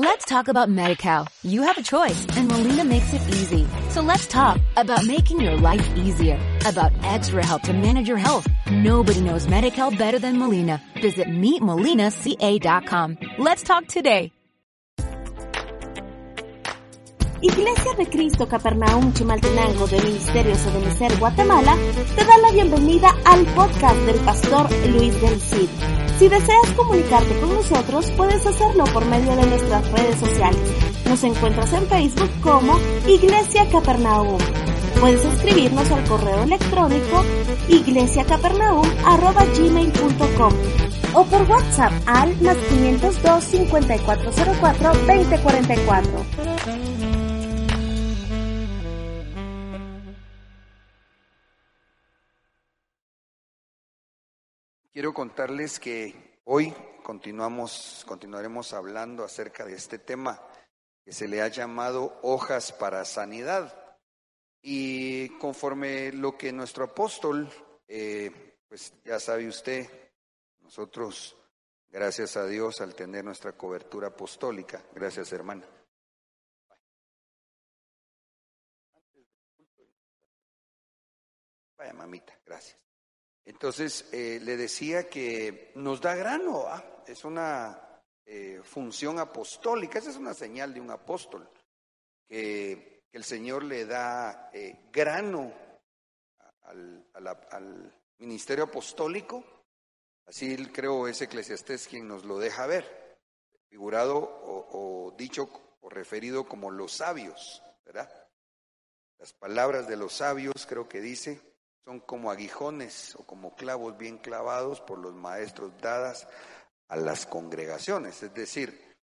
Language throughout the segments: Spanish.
Let's talk about MediCal. You have a choice and Molina makes it easy. So let's talk about making your life easier, about extra help to manage your health. Nobody knows MediCal better than Molina. Visit meetmolinaca.com. Let's talk today. Iglesia de Cristo Capernaum Chimaltenango de Ministerios Ebenezer Guatemala te da la bienvenida al podcast del pastor Luis del Cid. Si deseas comunicarte con nosotros, puedes hacerlo por medio de nuestras redes sociales. Nos encuentras en Facebook como Iglesia Capernaum. Puedes escribirnos al correo electrónico iglesiacapernaum.gmail.com o por WhatsApp al más 502 5404 2044. Quiero contarles que hoy continuamos, continuaremos hablando acerca de este tema que se le ha llamado hojas para sanidad. Y conforme lo que nuestro apóstol, eh, pues ya sabe usted, nosotros, gracias a Dios, al tener nuestra cobertura apostólica, gracias hermana. Vaya mamita, gracias. Entonces, eh, le decía que nos da grano, ¿ah? es una eh, función apostólica, esa es una señal de un apóstol, que, el Señor le da eh, grano al, ministerio apostólico, así creo es Eclesiastés quien nos lo deja ver, figurado o, o dicho o referido como los sabios, ¿verdad? Las palabras de los sabios creo que dice, son como aguijones o como clavos bien clavados por los maestros dadas a las congregaciones. Es decir,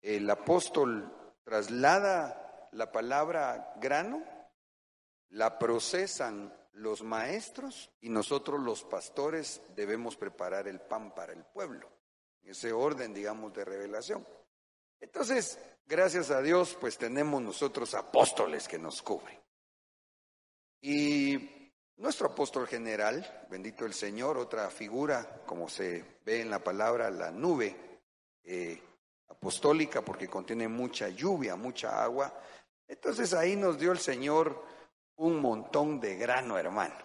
el apóstol traslada la palabra grano, la procesan los maestros y nosotros los pastores debemos preparar el pan para el pueblo. Ese orden, digamos, de revelación. Entonces, gracias a Dios, pues tenemos nosotros apóstoles que nos cubren. Y nuestro apóstol general, bendito el Señor, otra figura, como se ve en la palabra, la nube eh, apostólica, porque contiene mucha lluvia, mucha agua. Entonces ahí nos dio el Señor un montón de grano, hermano.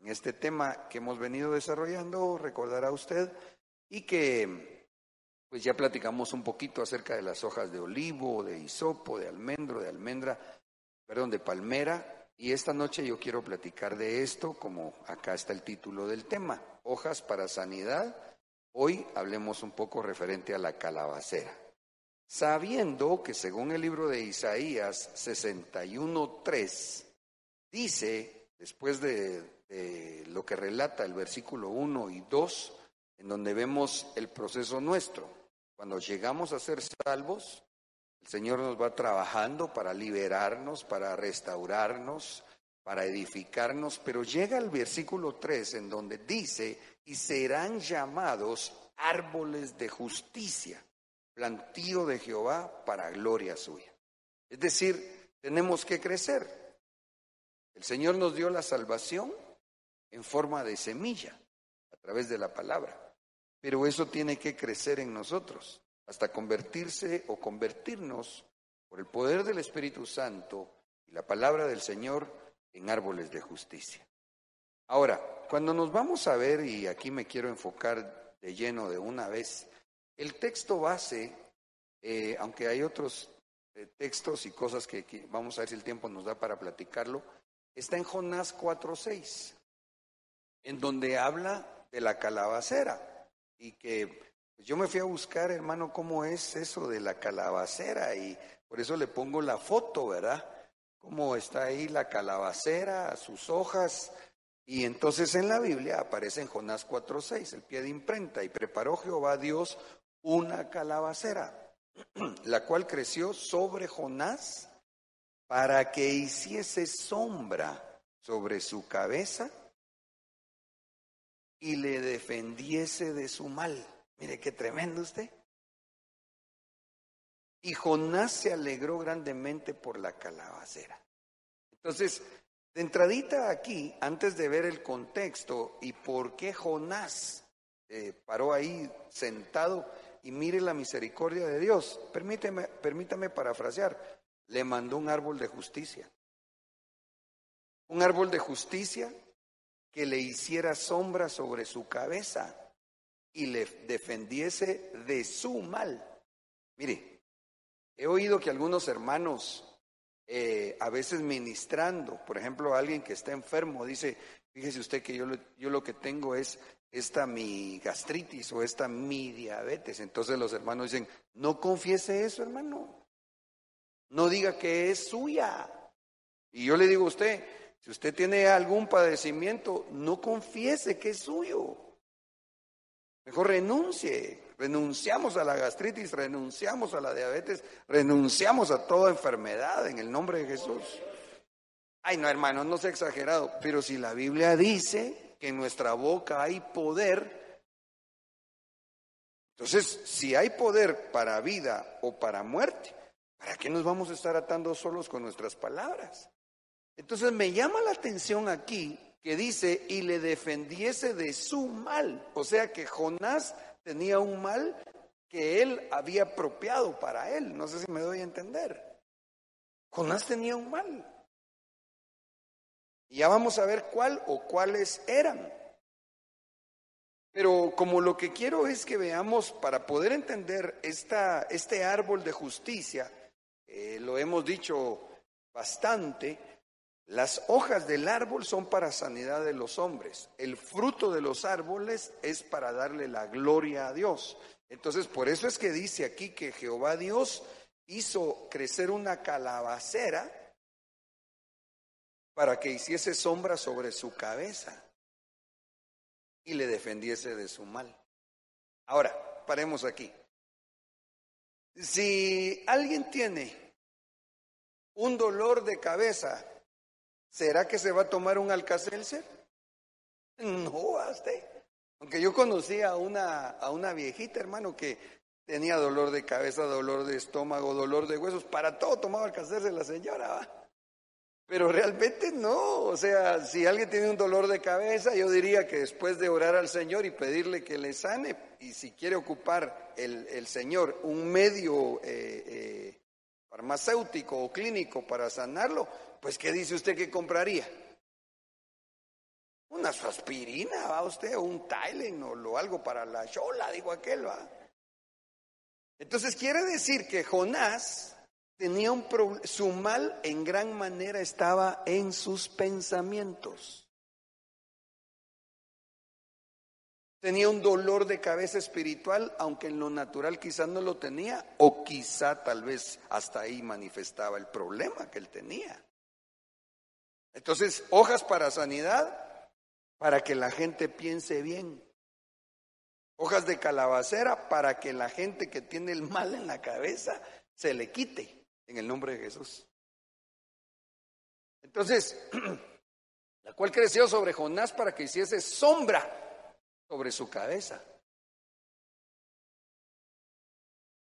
En este tema que hemos venido desarrollando, recordará usted, y que pues ya platicamos un poquito acerca de las hojas de olivo, de hisopo, de almendro, de almendra, perdón, de palmera, y esta noche yo quiero platicar de esto, como acá está el título del tema, hojas para sanidad. Hoy hablemos un poco referente a la calabacera. Sabiendo que según el libro de Isaías 61.3, dice, después de, de lo que relata el versículo 1 y 2, en donde vemos el proceso nuestro, cuando llegamos a ser salvos, el Señor nos va trabajando para liberarnos, para restaurarnos, para edificarnos, pero llega el versículo 3 en donde dice, y serán llamados árboles de justicia, plantío de Jehová para gloria suya. Es decir, tenemos que crecer. El Señor nos dio la salvación en forma de semilla, a través de la palabra, pero eso tiene que crecer en nosotros hasta convertirse o convertirnos por el poder del Espíritu Santo y la palabra del Señor en árboles de justicia. Ahora, cuando nos vamos a ver, y aquí me quiero enfocar de lleno de una vez, el texto base, eh, aunque hay otros eh, textos y cosas que, que, vamos a ver si el tiempo nos da para platicarlo, está en Jonás 4.6, en donde habla de la calabacera y que yo me fui a buscar, hermano, cómo es eso de la calabacera y por eso le pongo la foto, ¿verdad? Cómo está ahí la calabacera, sus hojas. Y entonces en la Biblia aparece en Jonás 4.6, el pie de imprenta, y preparó Jehová Dios una calabacera, la cual creció sobre Jonás para que hiciese sombra sobre su cabeza y le defendiese de su mal. Mire qué tremendo usted. Y Jonás se alegró grandemente por la calabacera. Entonces, de entradita aquí, antes de ver el contexto y por qué Jonás eh, paró ahí sentado y mire la misericordia de Dios. Permíteme, permítame parafrasear. Le mandó un árbol de justicia. Un árbol de justicia que le hiciera sombra sobre su cabeza y le defendiese de su mal. Mire, he oído que algunos hermanos, eh, a veces ministrando, por ejemplo, alguien que está enfermo, dice, fíjese usted que yo, yo lo que tengo es esta mi gastritis o esta mi diabetes. Entonces los hermanos dicen, no confiese eso, hermano. No diga que es suya. Y yo le digo a usted, si usted tiene algún padecimiento, no confiese que es suyo. Mejor renuncie. Renunciamos a la gastritis, renunciamos a la diabetes, renunciamos a toda enfermedad en el nombre de Jesús. Ay, no, hermano, no sea exagerado, pero si la Biblia dice que en nuestra boca hay poder. Entonces, si hay poder para vida o para muerte, ¿para qué nos vamos a estar atando solos con nuestras palabras? Entonces me llama la atención aquí que dice, y le defendiese de su mal. O sea que Jonás tenía un mal que él había apropiado para él. No sé si me doy a entender. Jonás tenía un mal. Y ya vamos a ver cuál o cuáles eran. Pero como lo que quiero es que veamos, para poder entender esta, este árbol de justicia, eh, lo hemos dicho bastante, las hojas del árbol son para sanidad de los hombres, el fruto de los árboles es para darle la gloria a Dios. Entonces, por eso es que dice aquí que Jehová Dios hizo crecer una calabacera para que hiciese sombra sobre su cabeza y le defendiese de su mal. Ahora, paremos aquí. Si alguien tiene un dolor de cabeza, ¿será que se va a tomar un alcacelser? No, hasta. Aunque yo conocía a una, a una viejita, hermano, que tenía dolor de cabeza, dolor de estómago, dolor de huesos, para todo tomaba alcacelser la señora, ¿va? Pero realmente no, o sea, si alguien tiene un dolor de cabeza, yo diría que después de orar al Señor y pedirle que le sane, y si quiere ocupar el, Señor un medio eh, eh, farmacéutico o clínico para sanarlo, pues ¿qué dice usted que compraría? Una aspirina, va usted, o un Tylenol o algo para la chola, digo aquel, va. Entonces quiere decir que Jonás tenía un su mal en gran manera estaba en sus pensamientos. Tenía un dolor de cabeza espiritual, aunque en lo natural quizás no lo tenía, o quizá tal vez hasta ahí manifestaba el problema que él tenía. Entonces, hojas para sanidad, para que la gente piense bien. Hojas de calabacera para que la gente que tiene el mal en la cabeza se le quite en el nombre de Jesús. Entonces, la cual creció sobre Jonás para que hiciese sombra sobre su cabeza.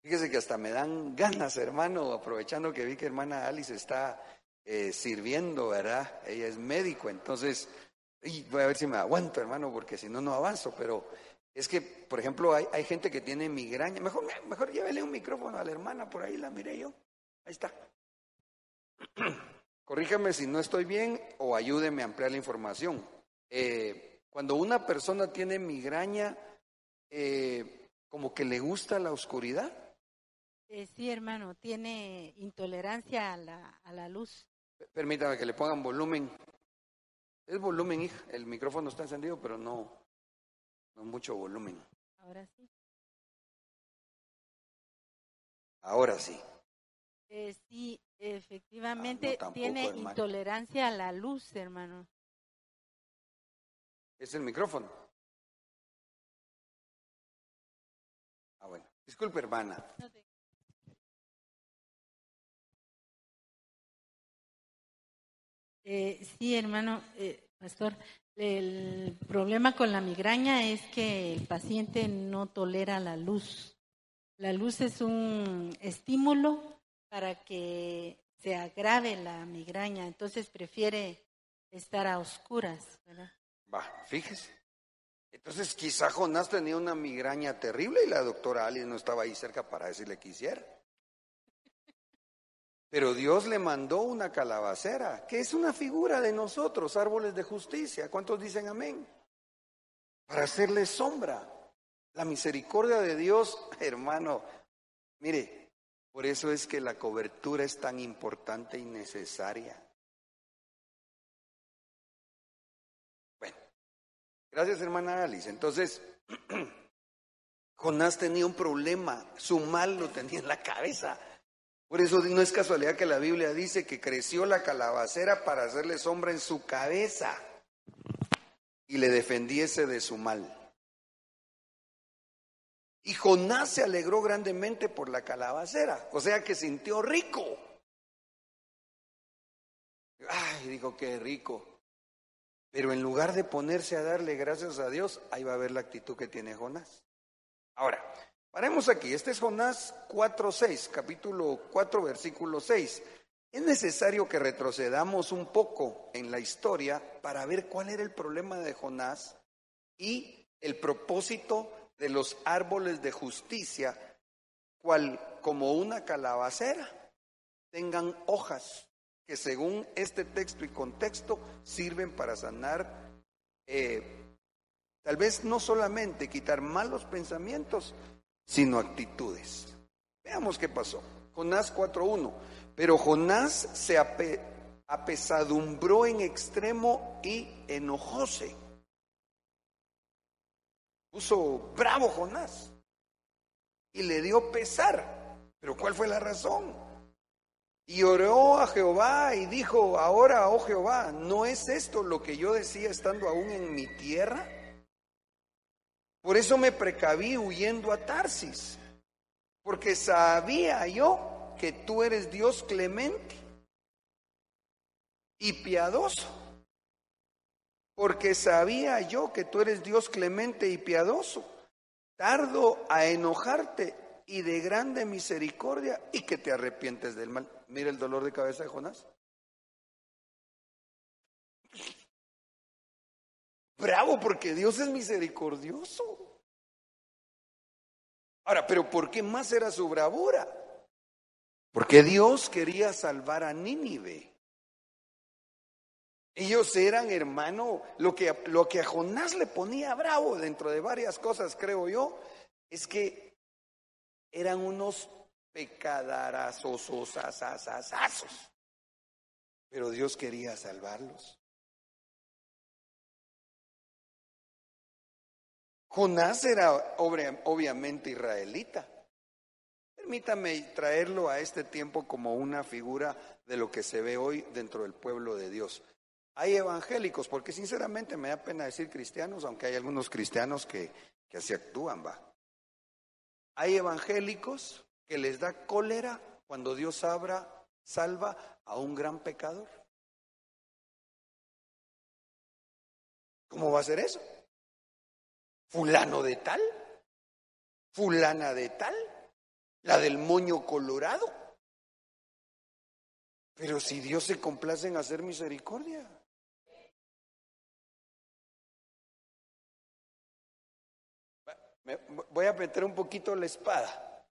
Fíjese que hasta me dan ganas, hermano, aprovechando que vi que hermana Alice está eh, sirviendo, ¿verdad? Ella es médico, entonces, voy a ver si me aguanto, hermano, porque si no, no avanzo, pero es que, por ejemplo, hay, hay gente que tiene migraña. Mejor, mejor llévele un micrófono a la hermana, por ahí la miré yo. Ahí está. Corríjame si no estoy bien o ayúdeme a ampliar la información. Eh, cuando una persona tiene migraña, eh, como que le gusta la oscuridad. Eh, sí, hermano, tiene intolerancia a la, a la luz. Permítame que le pongan volumen. Es volumen, hija. El micrófono está encendido, pero no, no mucho volumen. Ahora sí. Ahora sí. Eh, sí, efectivamente ah, tiene intolerancia a la luz, hermano. ¿Es el micrófono? Ah, bueno. Disculpe, hermana. Eh, sí, hermano, eh, pastor, el problema con la migraña es que el paciente no tolera la luz. La luz es un estímulo para que se agrave la migraña, entonces prefiere estar a oscuras, ¿verdad? Va, fíjese. Entonces quizá Jonás tenía una migraña terrible y la doctora Ali no estaba ahí cerca para decirle que hiciera. Pero Dios le mandó una calabacera, que es una figura de nosotros, árboles de justicia. ¿Cuántos dicen amén? Para hacerle sombra. La misericordia de Dios, hermano, mire, por eso es que la cobertura es tan importante y necesaria. Gracias hermana Alice. Entonces, Jonás tenía un problema, su mal lo tenía en la cabeza. Por eso no es casualidad que la Biblia dice que creció la calabacera para hacerle sombra en su cabeza y le defendiese de su mal. Y Jonás se alegró grandemente por la calabacera, o sea que sintió rico. Ay, dijo que rico. Pero en lugar de ponerse a darle gracias a Dios, ahí va a ver la actitud que tiene Jonás. Ahora, Paremos aquí, este es Jonás 4.6, capítulo 4, versículo 6. Es necesario que retrocedamos un poco en la historia para ver cuál era el problema de Jonás y el propósito de los árboles de justicia, cual como una calabacera tengan hojas que según este texto y contexto sirven para sanar, eh, tal vez no solamente quitar malos pensamientos, sino actitudes. Veamos qué pasó. Jonás 4.1. Pero Jonás se apesadumbró en extremo y enojóse. Puso bravo Jonás y le dio pesar. Pero ¿cuál fue la razón? Y oró a Jehová y dijo, ahora, oh Jehová, ¿no es esto lo que yo decía estando aún en mi tierra? Por eso me precaví huyendo a Tarsis, porque sabía yo que tú eres Dios clemente y piadoso, porque sabía yo que tú eres Dios clemente y piadoso, tardo a enojarte y de grande misericordia y que te arrepientes del mal. Mira el dolor de cabeza de Jonás. Bravo, porque Dios es misericordioso. Ahora, pero ¿por qué más era su bravura? Porque Dios quería salvar a Nínive. Ellos eran, hermano, lo que, lo que a Jonás le ponía bravo dentro de varias cosas, creo yo, es que eran unos pecadarazos, pero Dios quería salvarlos. Jonás era obviamente israelita. Permítame traerlo a este tiempo como una figura de lo que se ve hoy dentro del pueblo de Dios. Hay evangélicos, porque sinceramente me da pena decir cristianos, aunque hay algunos cristianos que, que así actúan, va. Hay evangélicos que les da cólera cuando Dios abra, salva a un gran pecador. ¿Cómo va a ser eso? fulano de tal, fulana de tal, la del moño colorado. Pero si Dios se complace en hacer misericordia. Voy a meter un poquito la espada.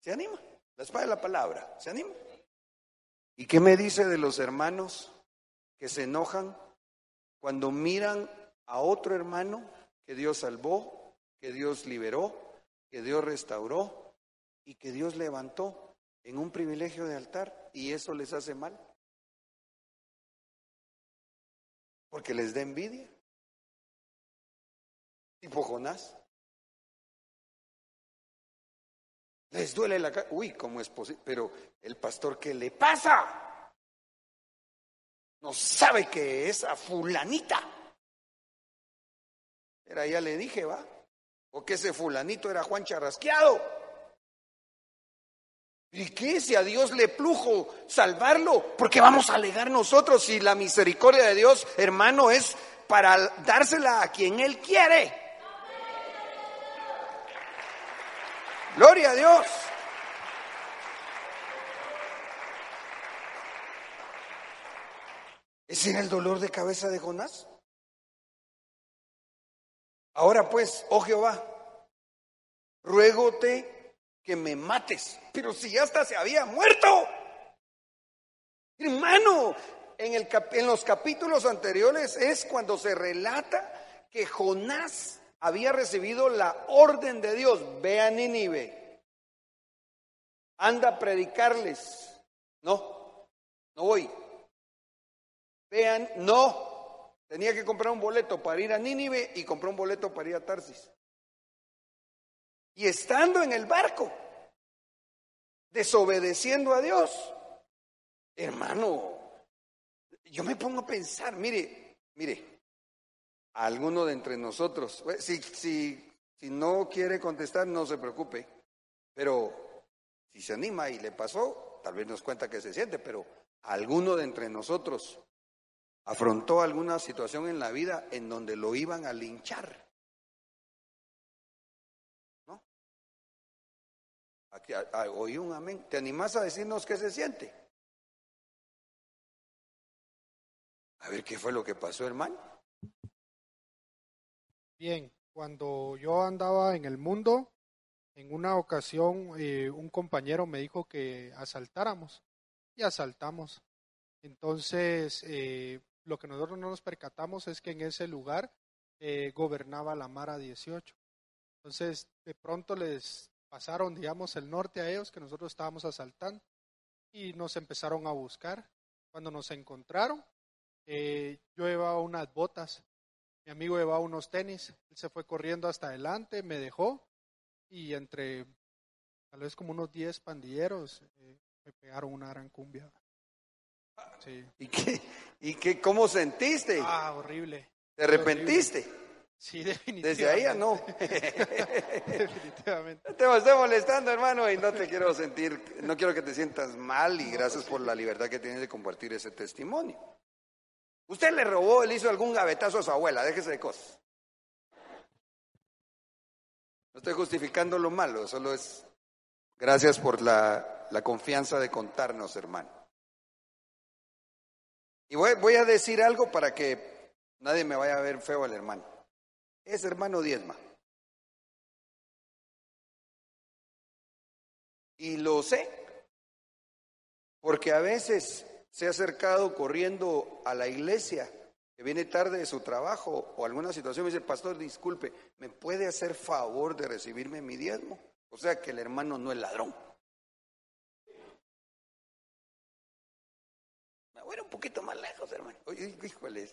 ¿Se anima? La espada de la palabra. ¿Se anima? ¿Y qué me dice de los hermanos que se enojan cuando miran a otro hermano que Dios salvó, que Dios liberó, que Dios restauró y que Dios levantó en un privilegio de altar y eso les hace mal. Porque les da envidia. Tipo Jonás. Les duele la cara. Uy, ¿cómo es posible? Pero el pastor, ¿qué le pasa? No sabe que esa fulanita era, ya le dije, va. O que ese fulanito era Juan Charrasqueado. ¿Y qué? Si a Dios le plujo salvarlo, porque vamos a alegar nosotros si la misericordia de Dios, hermano, es para dársela a quien Él quiere? Gloria a Dios. ¿Ese era el dolor de cabeza de Jonás? Ahora pues, oh Jehová, ruégote que me mates. Pero si hasta se había muerto. Hermano, en, el, en los capítulos anteriores es cuando se relata que Jonás había recibido la orden de Dios. Ve a Nínive. Anda a predicarles. No, no voy. Vean, no. Tenía que comprar un boleto para ir a Nínive y compró un boleto para ir a Tarsis. Y estando en el barco, desobedeciendo a Dios, hermano, yo me pongo a pensar, mire, mire, alguno de entre nosotros, eh, si, si, si no quiere contestar, no se preocupe, pero si se anima y le pasó, tal vez nos cuenta que se siente, pero alguno de entre nosotros afrontó alguna situación en la vida en donde lo iban a linchar. oí un amén. ¿Te animás a decirnos qué se siente? A ver qué fue lo que pasó, hermano. Bien, cuando yo andaba en el mundo, en una ocasión eh, un compañero me dijo que asaltáramos y asaltamos. Entonces, eh, lo que nosotros no nos percatamos es que en ese lugar eh, gobernaba la Mara 18. Entonces, de pronto les pasaron, digamos, el norte a ellos que nosotros estábamos asaltando y nos empezaron a buscar. Cuando nos encontraron, yo llevaba unas botas, mi amigo llevaba unos tenis, él se fue corriendo hasta adelante, me dejó y entre tal vez como unos 10 pandilleros eh, me pegaron una gran cumbia. Sí. ¿Y qué, y qué, cómo sentiste? Ah, horrible. ¿Te arrepentiste? Sí, definitivamente. Desde ahí ya no. definitivamente. Te estoy molestando, hermano, y no te quiero sentir, no quiero que te sientas mal y gracias por la libertad que tienes de compartir ese testimonio. Usted le robó, le hizo algún gavetazo a su abuela, déjese de cosas. No estoy justificando lo malo, solo es gracias por la, la confianza de contarnos, hermano. Y voy, voy a decir algo para que nadie me vaya a ver feo al hermano es hermano diezma. Y lo sé, porque a veces se ha acercado corriendo a la iglesia, que viene tarde de su trabajo o alguna situación, me dice, pastor, disculpe, ¿me puede hacer favor de recibirme mi diezmo? O sea que el hermano no es ladrón. Me voy a ir un poquito más lejos, hermano. Oye, híjole,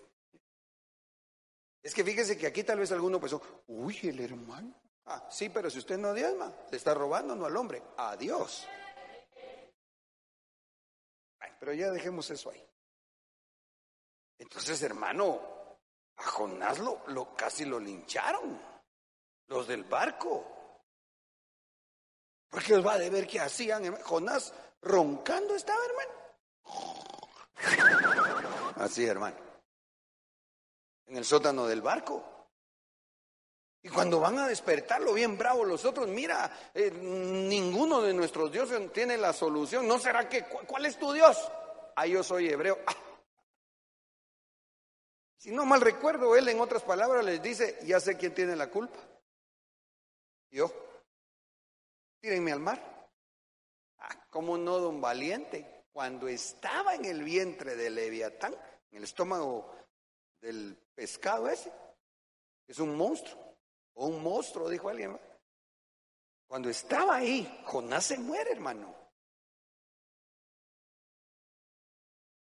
es que fíjese que aquí tal vez alguno pensó, uy, el hermano. Ah, sí, pero si usted no diezma, le está robando no al hombre, a Dios. Pero ya dejemos eso ahí. Entonces, hermano, a Jonás lo, lo casi lo lincharon, los del barco. Porque os va a ver qué hacían. Jonás roncando estaba, hermano. Así, hermano en el sótano del barco. Y cuando van a despertarlo bien bravo los otros, mira, eh, ninguno de nuestros dioses tiene la solución. ¿No será que cuál es tu Dios? Ah, yo soy hebreo. Ah. Si no mal recuerdo, él en otras palabras les dice, ya sé quién tiene la culpa. Yo. Tírenme al mar. Ah, ¿cómo no, don Valiente? Cuando estaba en el vientre de Leviatán, en el estómago del pescado ese. Es un monstruo. O un monstruo, dijo alguien. Cuando estaba ahí, Jonás se muere, hermano.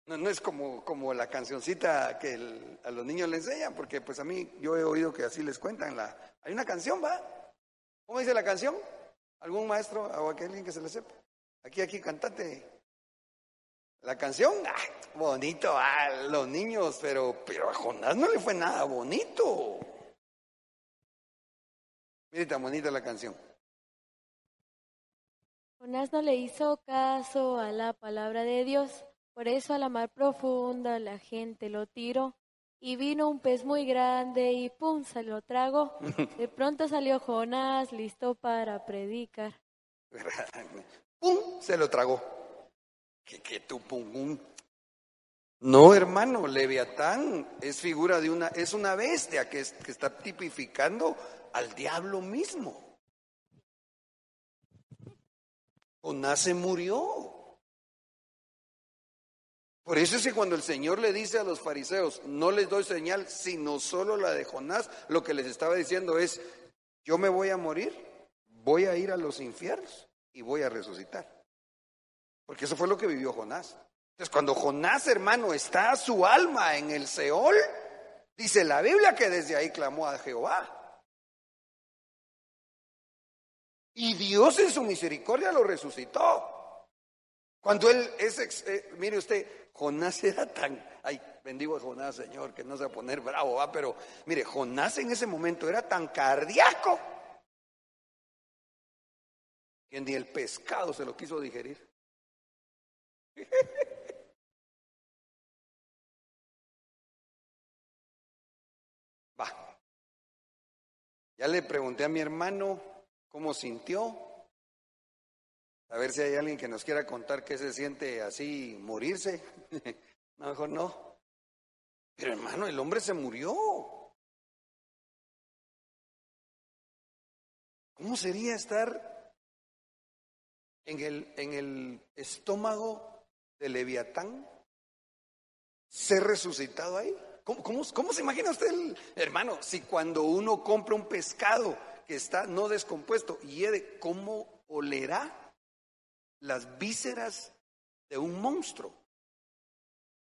No, no es como, como la cancioncita que a los niños le enseñan, porque pues a mí yo he oído que así les cuentan. La, hay una canción, ¿va? ¿Cómo dice la canción? ¿Algún maestro o alguien que se le sepa? Aquí, aquí, cantate. La canción, ah, bonito a los niños, pero, pero a Jonás no le fue nada bonito. Mire tan bonita la canción. Jonás no le hizo caso a la palabra de Dios, por eso a la mar profunda la gente lo tiró. Y vino un pez muy grande y pum, se lo tragó. De pronto salió Jonás listo para predicar. ¡Pum! Se lo tragó que, que tú No, hermano, Leviatán es figura de una, es una bestia que, que está tipificando al diablo mismo. Jonás se murió. Por eso es que cuando el Señor le dice a los fariseos, no les doy señal, sino solo la de Jonás, lo que les estaba diciendo es, yo me voy a morir, voy a ir a los infiernos y voy a resucitar. Porque eso fue lo que vivió Jonás. Entonces, cuando Jonás, hermano, está su alma en el Seol, dice la Biblia que desde ahí clamó a Jehová. Y Dios en su misericordia lo resucitó. Cuando él es, eh, mire usted, Jonás era tan, ay, bendigo a Jonás, Señor, que no se va a poner bravo, va, pero mire, Jonás en ese momento era tan cardíaco que ni el pescado se lo quiso digerir. Va. Ya le pregunté a mi hermano cómo sintió. A ver si hay alguien que nos quiera contar qué se siente así morirse. no, mejor no. Pero hermano, el hombre se murió. ¿Cómo sería estar en el, en el estómago de Leviatán? ¿Ser resucitado ahí? ¿Cómo, se imagina usted, hermano, si cuando uno compra un pescado que está no descompuesto, hiede, ¿cómo olerá las vísceras de un monstruo?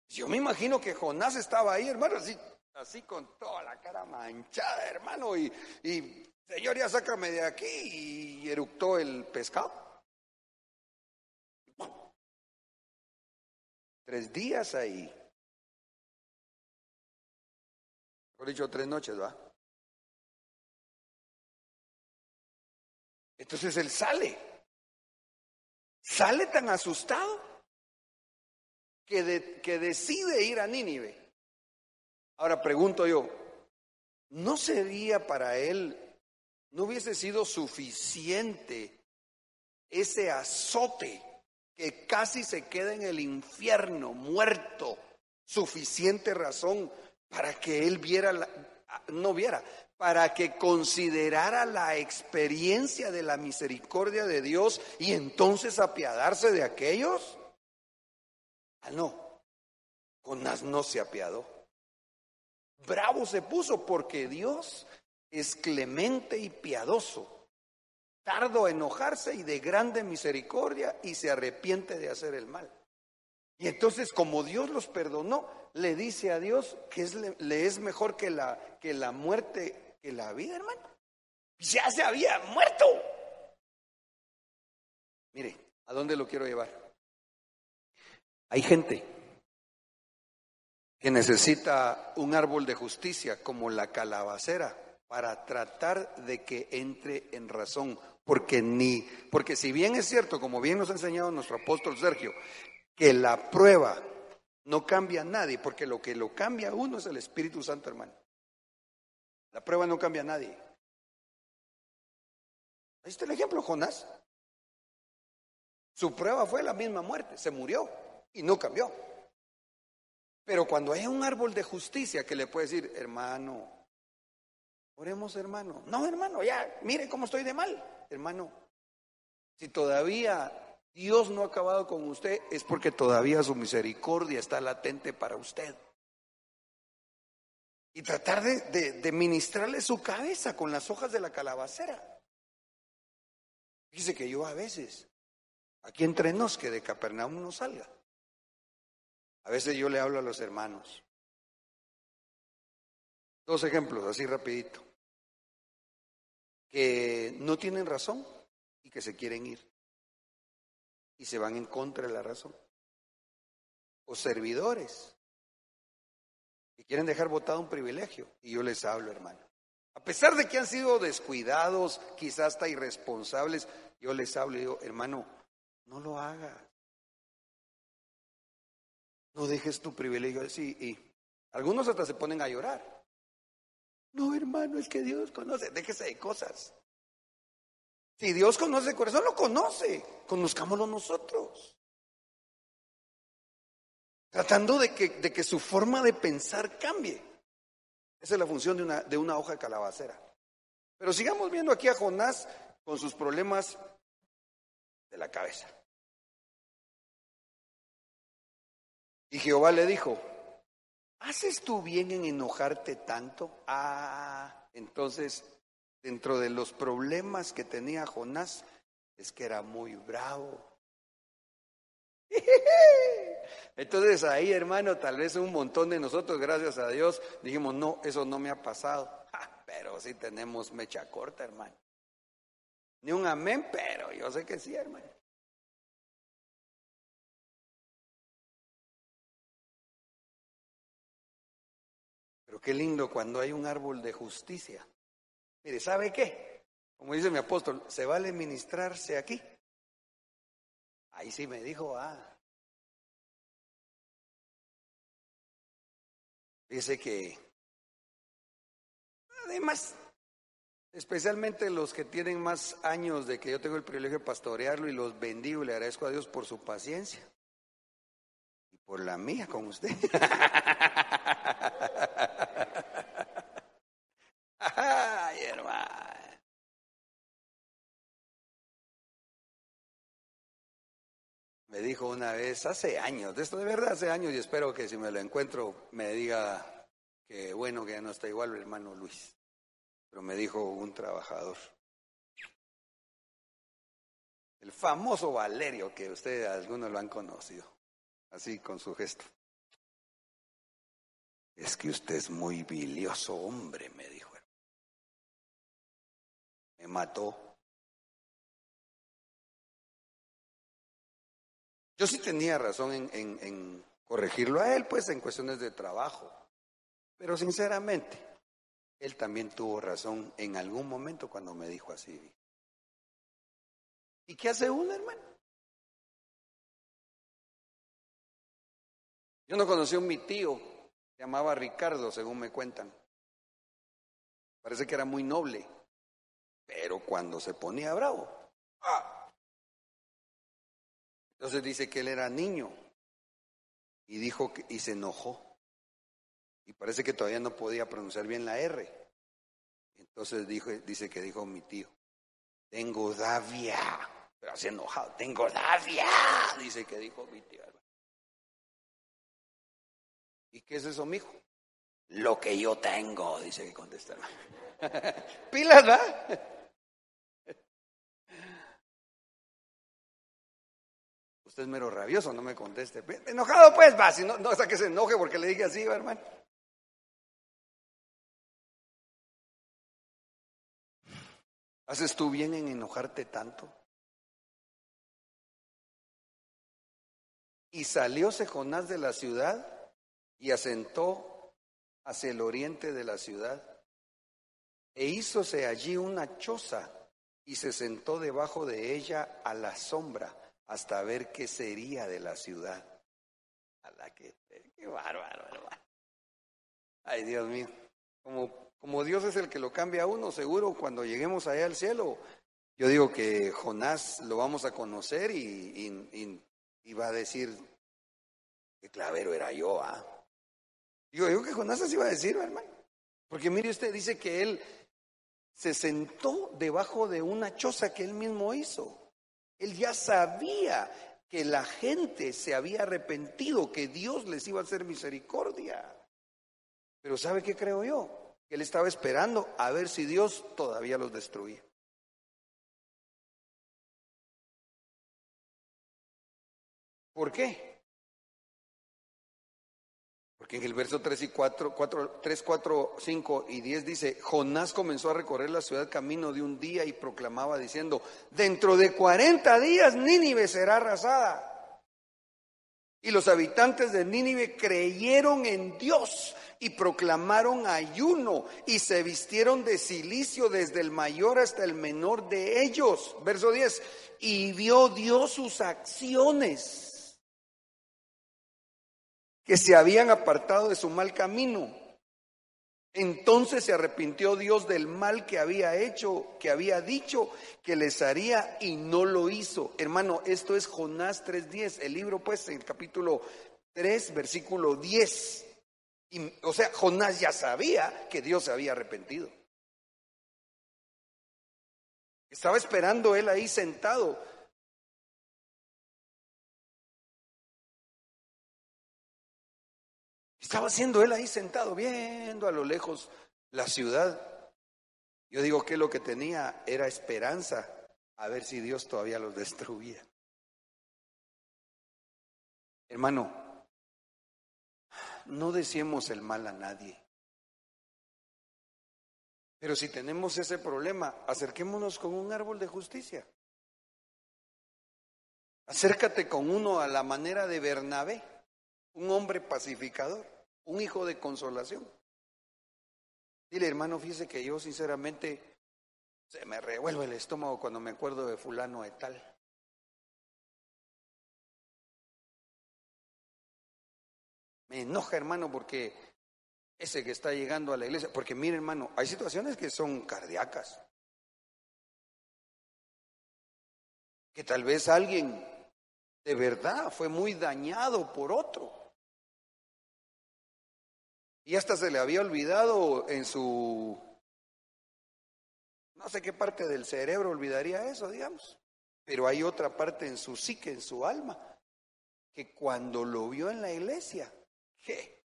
Yo me imagino que Jonás estaba ahí, hermano, así, así con toda la cara manchada, hermano, y, y Señor, ya sácame de aquí, y eructó el pescado. Tres días ahí. Por dicho, tres noches, ¿va? Entonces él sale. Sale tan asustado que, que decide ir a Nínive. Ahora pregunto yo, ¿no sería para él, no hubiese sido suficiente ese azote que casi se queda en el infierno, muerto, suficiente razón para que él viera, la, no viera, para que considerara la experiencia de la misericordia de Dios y entonces apiadarse de aquellos? Ah, no, Jonás no se apiadó. Bravo se puso porque Dios es clemente y piadoso, tardo a enojarse y de grande misericordia y se arrepiente de hacer el mal. Y entonces como Dios los perdonó, le dice a Dios que es, le, es mejor que la, que la muerte la vida, hermano. Ya se había muerto. Mire, ¿a dónde lo quiero llevar? Hay gente que necesita un árbol de justicia como la calabacera para tratar de que entre en razón, porque ni, porque si bien es cierto, como bien nos ha enseñado nuestro apóstol Sergio, que la prueba no cambia a nadie, porque lo que lo cambia a uno es el Espíritu Santo, hermano. La prueba no cambia a nadie. Ahí está el ejemplo, Jonás. Su prueba fue la misma muerte, se murió y no cambió. Pero cuando hay un árbol de justicia que le puede decir, hermano, oremos hermano. No, hermano, ya, mire cómo estoy de mal, hermano. Si todavía Dios no ha acabado con usted es porque todavía su misericordia está latente para usted. Y tratar de, ministrarle su cabeza con las hojas de la calabacera. Dice que yo a veces, aquí entre nos, que de Capernaum no salga. A veces yo le hablo a los hermanos. Dos ejemplos, así rapidito. Que no tienen razón y que se quieren ir y se van en contra de la razón. O servidores que quieren dejar votado un privilegio. Y yo les hablo, hermano. A pesar de que han sido descuidados, quizás hasta irresponsables, yo les hablo y digo, hermano, no lo hagas. No dejes tu privilegio así. Y algunos hasta se ponen a llorar. No, hermano, es que Dios conoce. Déjese de cosas. Si Dios conoce el corazón, lo conoce. Conozcámoslo nosotros. Tratando de que, de que su forma de pensar cambie. Esa es la función de una, de hoja calabacera. Pero sigamos viendo aquí a Jonás con sus problemas de la cabeza. Y Jehová le dijo, ¿haces tú bien en enojarte tanto? Ah, entonces, dentro de los problemas que tenía Jonás, es que era muy bravo. Entonces ahí, hermano, tal vez un montón de nosotros, gracias a Dios, dijimos, no, eso no me ha pasado. pero sí tenemos mecha corta, hermano. Ni un amén, pero yo sé que sí, hermano. Pero qué lindo cuando hay un árbol de justicia. Mire, ¿sabe qué? Como dice mi apóstol, se vale ministrarse aquí. Ahí sí me dijo, ah. Dice que, además, especialmente los que tienen más años de que yo tengo el privilegio de pastorearlo y los bendigo y le agradezco a Dios por su paciencia y por la mía con usted. Ay, hermano. Me dijo una vez, hace años, de esto de verdad hace años, y espero que si me lo encuentro me diga que bueno, que ya no está igual el hermano Luis. Pero me dijo un trabajador. El famoso Valerio, que ustedes algunos lo han conocido, así con su gesto. Es que usted es muy bilioso hombre, me dijo. Me mató. Yo sí tenía razón en, corregirlo a él, pues en cuestiones de trabajo. Pero sinceramente, él también tuvo razón en algún momento cuando me dijo así. ¿Y qué hace uno, hermano? Yo no conocí a mi tío, se llamaba Ricardo, según me cuentan. Parece que era muy noble, pero cuando se ponía bravo, ¡ah! Entonces dice que él era niño y dijo que, y se enojó. Y parece que todavía no podía pronunciar bien la R. Entonces dice que dijo mi tío, tengo Davia, pero así enojado, tengo Davia, dice que dijo mi tío. ¿Y qué es eso, mijo? Lo que yo tengo, dice que contesta. Pilas, ¿verdad? Usted es mero rabioso, no me conteste. Enojado pues, va, si no, no hasta que se enoje porque le dije así, hermano. ¿Haces tú bien en enojarte tanto? Y salióse Jonás de la ciudad y asentó hacia el oriente de la ciudad. E hízose allí una choza y se sentó debajo de ella a la sombra hasta ver qué sería de la ciudad. A la que, qué bárbaro, hermano. Ay, Dios mío. Como, como Dios es el que lo cambia a uno, seguro cuando lleguemos allá al cielo, yo digo que Jonás lo vamos a conocer y, y, va a decir, qué clavero era yo, ¿ah? Digo, digo que Jonás así va a decir, hermano. Porque mire usted, dice que él se sentó debajo de una choza que él mismo hizo. Él ya sabía que la gente se había arrepentido, que Dios les iba a hacer misericordia. Pero ¿sabe qué creo yo? Que él estaba esperando a ver si Dios todavía los destruía. ¿Por qué? Porque en el verso 3 y 4, 4, 3, 4, 5 y 10 dice, Jonás comenzó a recorrer la ciudad camino de un día y proclamaba diciendo, dentro de 40 días Nínive será arrasada. Y los habitantes de Nínive creyeron en Dios y proclamaron ayuno y se vistieron de silicio desde el mayor hasta el menor de ellos. Verso 10, y vio Dios sus acciones que se habían apartado de su mal camino. Entonces se arrepintió Dios del mal que había hecho, que había dicho que les haría y no lo hizo. Hermano, esto es Jonás 3.10, el libro pues en el capítulo 3, versículo 10. Y, o sea, Jonás ya sabía que Dios se había arrepentido. Estaba esperando él ahí sentado. Estaba haciendo él ahí sentado, viendo a lo lejos la ciudad. Yo digo que lo que tenía era esperanza a ver si Dios todavía los destruía. Hermano, no deseemos el mal a nadie. Pero si tenemos ese problema, acerquémonos con un árbol de justicia. Acércate con uno a la manera de Bernabé, un hombre pacificador, un hijo de consolación. Dile, hermano, fíjese que yo sinceramente se me revuelve el estómago cuando me acuerdo de fulano de tal. Me enoja, hermano, porque ese que está llegando a la iglesia, porque mire, hermano, hay situaciones que son cardíacas. Que tal vez alguien de verdad fue muy dañado por otro. Y hasta se le había olvidado en su, no sé qué parte del cerebro olvidaría eso, digamos. Pero hay otra parte en su psique, en su alma, que cuando lo vio en la iglesia, ¿qué?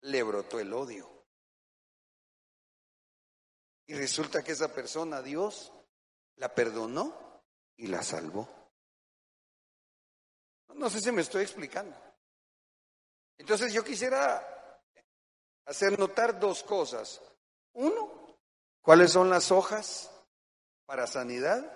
Le brotó el odio. Y resulta que esa persona, Dios, la perdonó y la salvó. No sé si me estoy explicando. Entonces yo quisiera hacer notar dos cosas. Uno, ¿cuáles son las hojas para sanidad?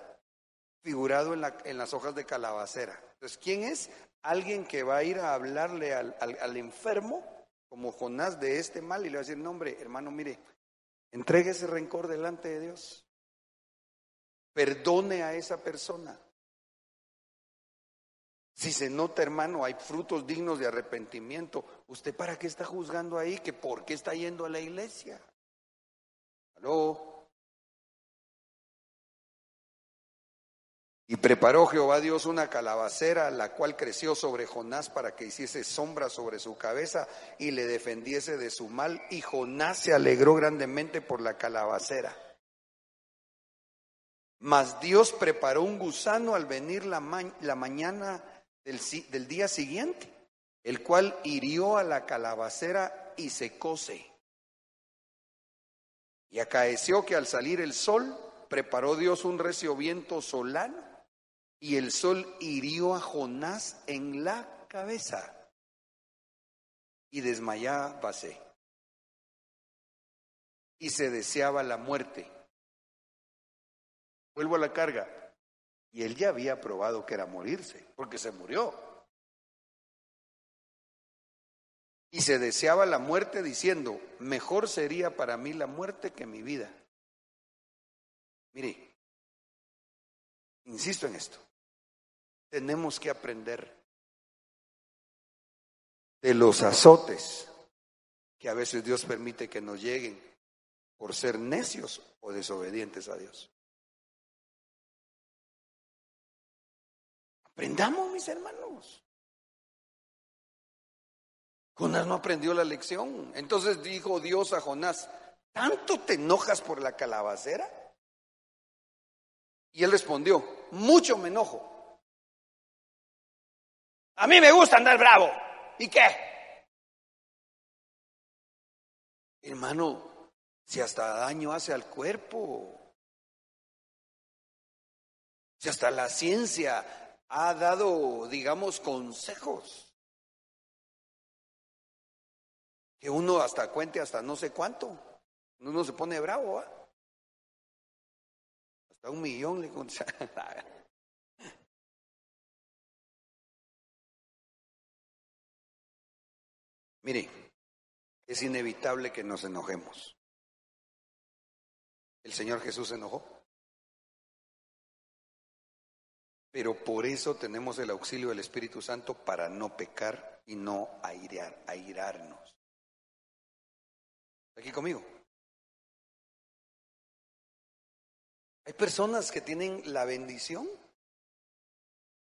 Figurado en, la, en las hojas de calabacera. Entonces, ¿quién es? Alguien que va a ir a hablarle al, al, enfermo, como Jonás, de este mal y le va a decir, no hombre, hermano, mire, entregue ese rencor delante de Dios. Perdone a esa persona. Si se nota, hermano, hay frutos dignos de arrepentimiento, ¿usted para qué está juzgando ahí? ¿Que por qué está yendo a la iglesia? ¿Aló? Y preparó Jehová Dios una calabacera, la cual creció sobre Jonás para que hiciese sombra sobre su cabeza y le defendiese de su mal. Y Jonás se alegró grandemente por la calabacera. Mas Dios preparó un gusano al venir la, la mañana del, día siguiente, el cual hirió a la calabacera y secóse. Y acaeció que al salir el sol, preparó Dios un recio viento solano, y el sol hirió a Jonás en la cabeza, y desmayábase, y se deseaba la muerte. Vuelvo a la carga. Y él ya había probado que era morirse, porque se murió. Y se deseaba la muerte diciendo, mejor sería para mí la muerte que mi vida. Mire, insisto en esto, tenemos que aprender de los azotes que a veces Dios permite que nos lleguen por ser necios o desobedientes a Dios. Aprendamos, mis hermanos. Jonás no aprendió la lección. Entonces dijo Dios a Jonás, ¿tanto te enojas por la calabacera? Y él respondió, mucho me enojo. A mí me gusta andar bravo. ¿Y qué? Hermano, si hasta daño hace al cuerpo, si hasta la ciencia ha dado, digamos, consejos. Que uno hasta cuente hasta no sé cuánto. Uno se pone bravo, Hasta un millón le Mire, es inevitable que nos enojemos. El Señor Jesús se enojó. Pero por eso tenemos el auxilio del Espíritu Santo para no pecar y no airear, airarnos. ¿Aquí conmigo? Hay personas que tienen la bendición,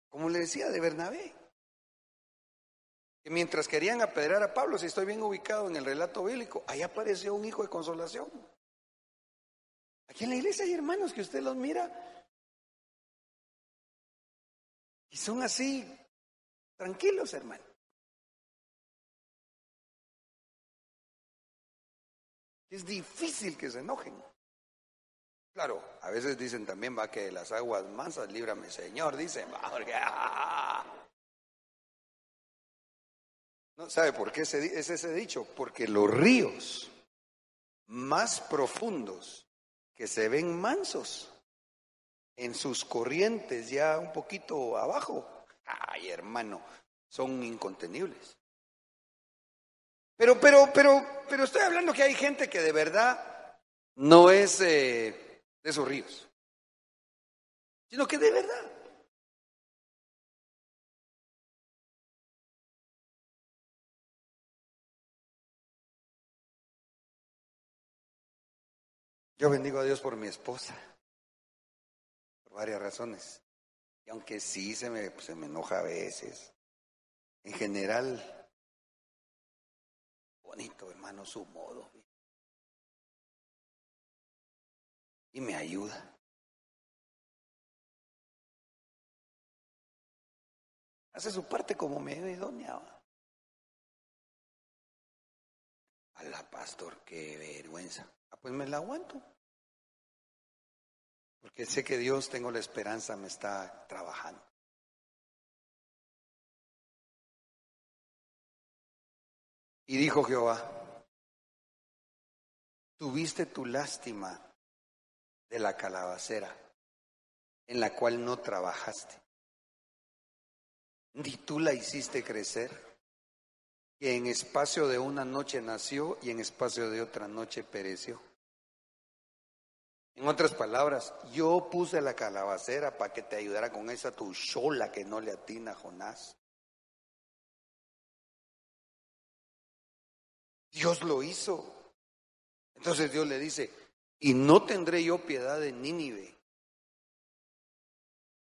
como le decía de Bernabé. que mientras querían apedrear a Pablo, si estoy bien ubicado en el relato bíblico, ahí apareció un hijo de consolación. Aquí en la iglesia hay hermanos que usted los mira y son así, tranquilos, hermano. Es difícil que se enojen. Claro, a veces dicen también va que de las aguas mansas, líbrame Señor, dicen, va, porque, ah". ¿No sabe por qué es ese dicho? Porque los ríos más profundos que se ven mansos en sus corrientes ya un poquito abajo, ay hermano, son incontenibles. Pero, pero, pero, pero estoy hablando que hay gente que de verdad no es eh, de esos ríos, sino que de verdad. Yo bendigo a Dios por mi esposa, varias razones. Y aunque sí se me, se me enoja a veces, en general bonito, hermano, su modo. Y me ayuda. Hace su parte como medio idónea. A la pastor, qué vergüenza. Ah, pues me la aguanto. Porque sé que Dios, tengo la esperanza, me está trabajando. Y dijo Jehová, tuviste tu lástima de la calabacera en la cual no trabajaste, ni tú la hiciste crecer, que en espacio de una noche nació y en espacio de otra noche pereció. En otras palabras, yo puse la calabacera para que te ayudara con esa tu que no le atina a Jonás. Dios lo hizo. Entonces Dios le dice, y no tendré yo piedad de Nínive,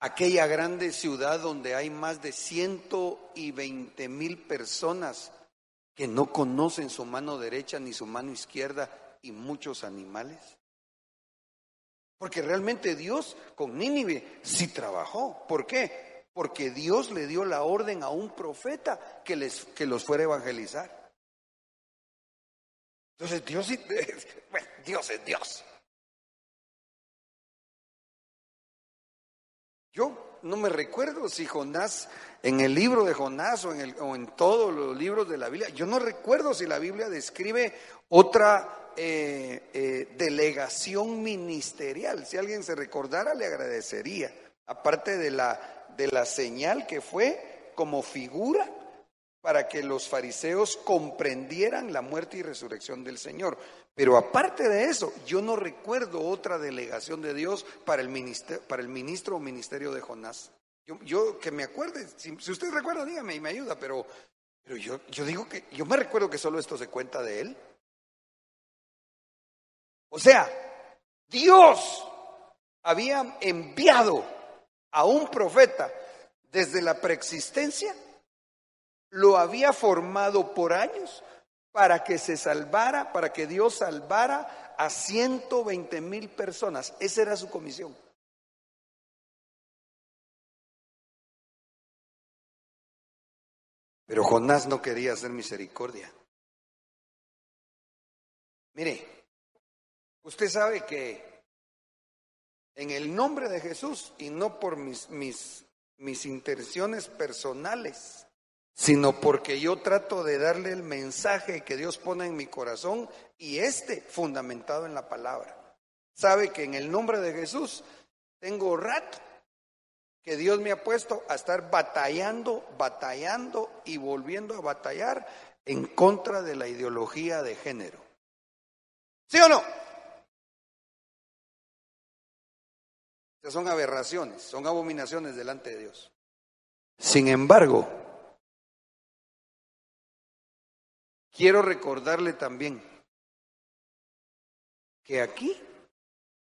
aquella grande ciudad donde hay más de ciento y veinte mil personas que no conocen su mano derecha ni su mano izquierda y muchos animales. Porque realmente Dios con Nínive sí trabajó. ¿Por qué? Porque Dios le dio la orden a un profeta que, les, que los fuera a evangelizar. Entonces Dios, Dios es Dios. Yo no me recuerdo si Jonás, en el libro de Jonás o en, el, o en todos los libros de la Biblia, yo no recuerdo si la Biblia describe otra eh, eh, delegación ministerial. Si alguien se recordara, le agradecería. Aparte de la, de la señal que fue como figura para que los fariseos comprendieran la muerte y resurrección del Señor. Pero aparte de eso, yo no recuerdo otra delegación de Dios para el, ministro, para el ministro o ministerio de Jonás. Yo, que me acuerde, si, usted recuerda, dígame y me ayuda, pero, pero yo, yo digo que, yo me recuerdo que solo esto se cuenta de él. O sea, Dios había enviado a un profeta desde la preexistencia lo había formado por años para que se salvara, para que Dios salvara a 120 mil personas. Esa era su comisión. Pero Jonás no quería hacer misericordia. Mire, usted sabe que en el nombre de Jesús y no por mis, mis, mis intenciones personales, sino porque yo trato de darle el mensaje que Dios pone en mi corazón y este fundamentado en la palabra. Sabe que en el nombre de Jesús tengo rato que Dios me ha puesto a estar batallando, batallando y volviendo a batallar en contra de la ideología de género. ¿Sí o no? Son aberraciones, son abominaciones delante de Dios. Sin embargo, Quiero recordarle también que aquí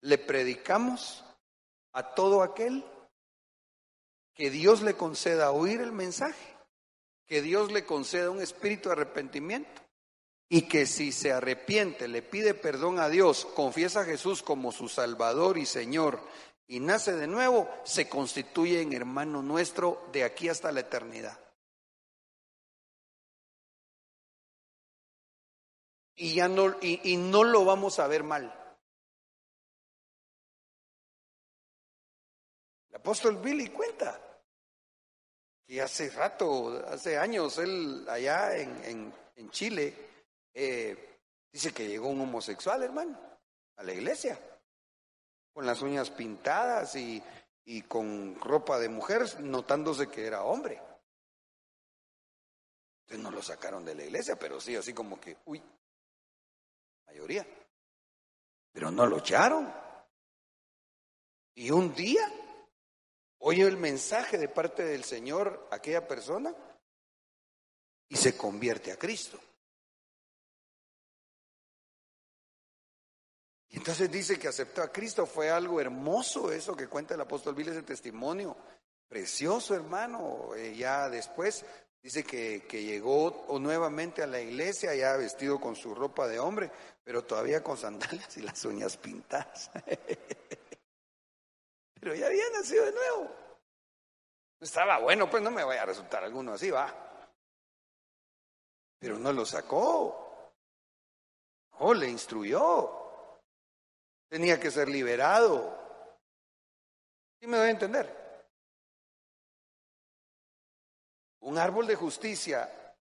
le predicamos a todo aquel que Dios le conceda oír el mensaje, que Dios le conceda un espíritu de arrepentimiento y que si se arrepiente, le pide perdón a Dios, confiesa a Jesús como su Salvador y Señor y nace de nuevo, se constituye en hermano nuestro de aquí hasta la eternidad. Y ya no, y, no lo vamos a ver mal. El apóstol Billy cuenta que hace rato, hace años, él allá en, en, Chile, eh, dice que llegó un homosexual, hermano, a la iglesia con las uñas pintadas y, y con ropa de mujer, notándose que era hombre. Entonces no lo sacaron de la iglesia, pero sí, así como que, uy, mayoría. Pero no lo echaron. Y un día oye el mensaje de parte del Señor aquella persona y se convierte a Cristo. Y entonces dice que aceptó a Cristo, fue algo hermoso eso que cuenta el apóstol Viles, el testimonio, precioso hermano. Eh, ya después dice que, que llegó nuevamente a la iglesia, ya vestido con su ropa de hombre, pero todavía con sandalias y las uñas pintadas. pero ya había nacido de nuevo. Estaba bueno, pues no me vaya a resultar alguno así, va. Pero no lo sacó. Oh, le instruyó tenía que ser liberado. ¿Sí me doy a entender? Un árbol de justicia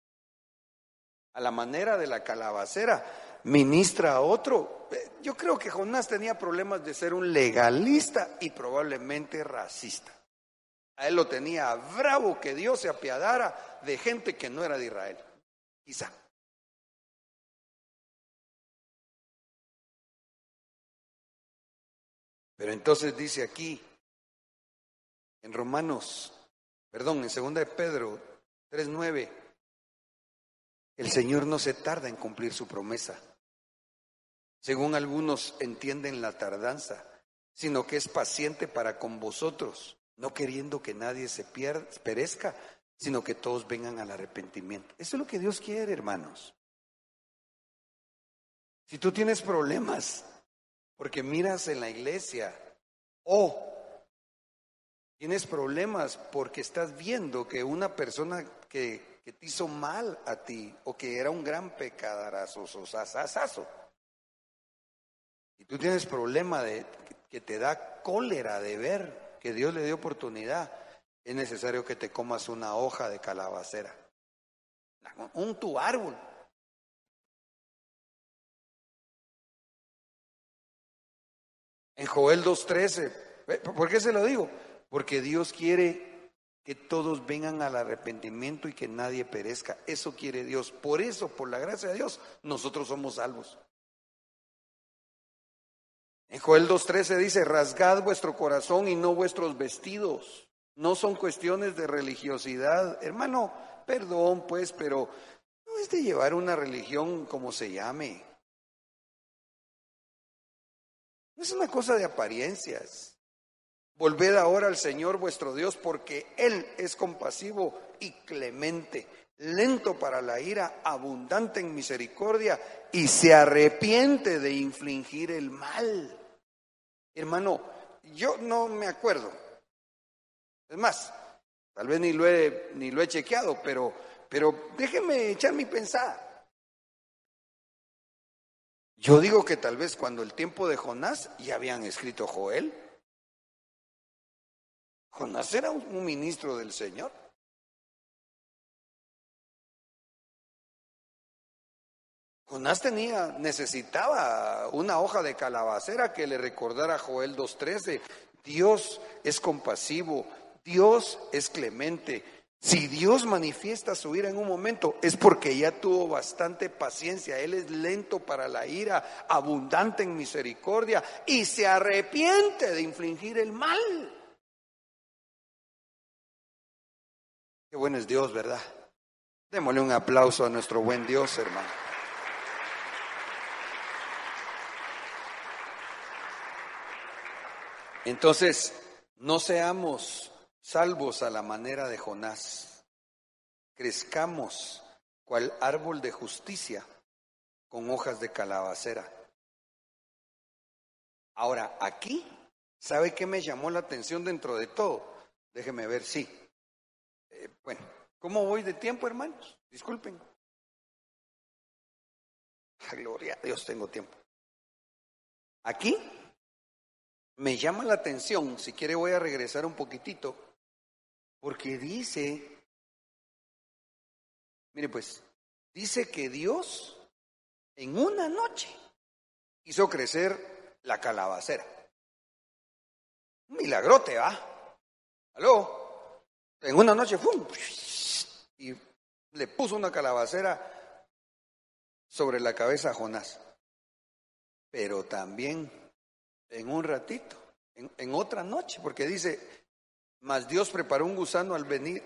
a la manera de la calabacera ministra a otro. Eh, yo creo que Jonás tenía problemas de ser un legalista y probablemente racista. A él lo tenía bravo que Dios se apiadara de gente que no era de Israel. Quizá. Pero entonces dice aquí, en Romanos, perdón, en segunda de Pedro 3.9, el Señor no se tarda en cumplir su promesa. Según algunos entienden la tardanza, sino que es paciente para con vosotros, no queriendo que nadie se pierda, perezca, sino que todos vengan al arrepentimiento. Eso es lo que Dios quiere, hermanos. Si tú tienes problemas, porque miras en la iglesia o tienes problemas porque estás viendo que una persona que, te hizo mal a ti o que era un gran pecadarazo, y tú tienes problema de que te da cólera de ver que Dios le dio oportunidad, es necesario que te comas una hoja de calabacera, un tu árbol, En Joel 2.13, ¿por qué se lo digo? Porque Dios quiere que todos vengan al arrepentimiento y que nadie perezca. Eso quiere Dios. Por eso, por la gracia de Dios, nosotros somos salvos. En Joel 2.13 dice, rasgad vuestro corazón y no vuestros vestidos. No son cuestiones de religiosidad. Hermano, perdón pues, pero no es de llevar una religión como se llame. Es una cosa de apariencias. Volved ahora al Señor vuestro Dios porque Él es compasivo y clemente, lento para la ira, abundante en misericordia y se arrepiente de infligir el mal. Hermano, yo no me acuerdo. Es más, tal vez ni lo he, ni lo he chequeado, pero, pero déjeme echar mi pensada. Yo digo que tal vez cuando el tiempo de Jonás ya habían escrito Joel. Jonás era un ministro del Señor. Jonás tenía, necesitaba una hoja de calabacera que le recordara a Joel 2.13. Dios es compasivo, Dios es clemente, si Dios manifiesta su ira en un momento, es porque ya tuvo bastante paciencia. Él es lento para la ira, abundante en misericordia y se arrepiente de infligir el mal. Qué bueno es Dios, ¿verdad? Démosle un aplauso a nuestro buen Dios, hermano. Entonces, no seamos salvos a la manera de Jonás, crezcamos cual árbol de justicia con hojas de calabacera. Ahora, aquí, ¿sabe qué me llamó la atención dentro de todo? Déjeme ver, sí. Eh, bueno, ¿cómo voy de tiempo, hermanos? Disculpen. Gloria a Dios, tengo tiempo. Aquí me llama la atención, si quiere voy a regresar un poquitito, porque dice, mire pues, dice que Dios en una noche hizo crecer la calabacera. Un milagrote, ¿va? ¿Aló? En una noche, ¡fum! Y le puso una calabacera sobre la cabeza a Jonás. Pero también en un ratito, en, otra noche, porque dice, mas Dios preparó un gusano al venir,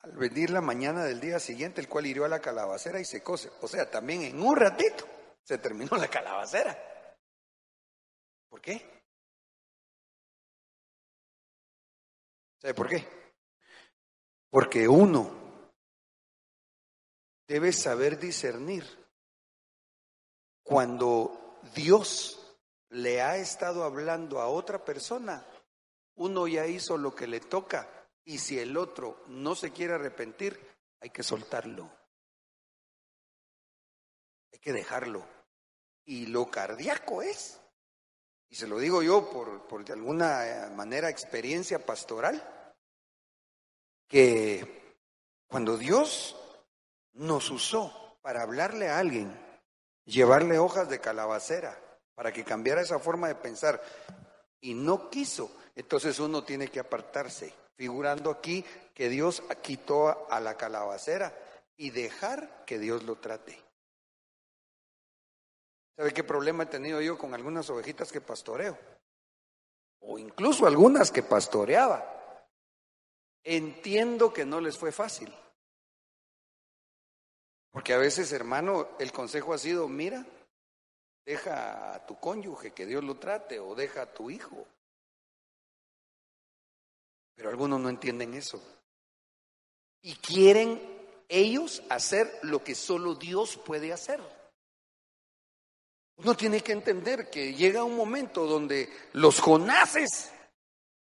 al venir la mañana del día siguiente, el cual hirió a la calabacera y se cose. O sea, también en un ratito se terminó la calabacera. ¿Por qué? ¿Sabe por qué? Porque uno debe saber discernir cuando Dios le ha estado hablando a otra persona, uno ya hizo lo que le toca y si el otro no se quiere arrepentir, hay que soltarlo. Hay que dejarlo. Y lo cardíaco es, y se lo digo yo por, por de alguna manera experiencia pastoral, que cuando Dios nos usó para hablarle a alguien, llevarle hojas de calabacera, para que cambiara esa forma de pensar y no quiso, entonces uno tiene que apartarse, figurando aquí que Dios quitó a la calabacera y dejar que Dios lo trate. ¿Sabe qué problema he tenido yo con algunas ovejitas que pastoreo? O incluso algunas que pastoreaba. Entiendo que no les fue fácil. Porque a veces, hermano, el consejo ha sido, mira, Deja a tu cónyuge que Dios lo trate o deja a tu hijo. Pero algunos no entienden eso. Y quieren ellos hacer lo que solo Dios puede hacer. Uno tiene que entender que llega un momento donde los Jonases,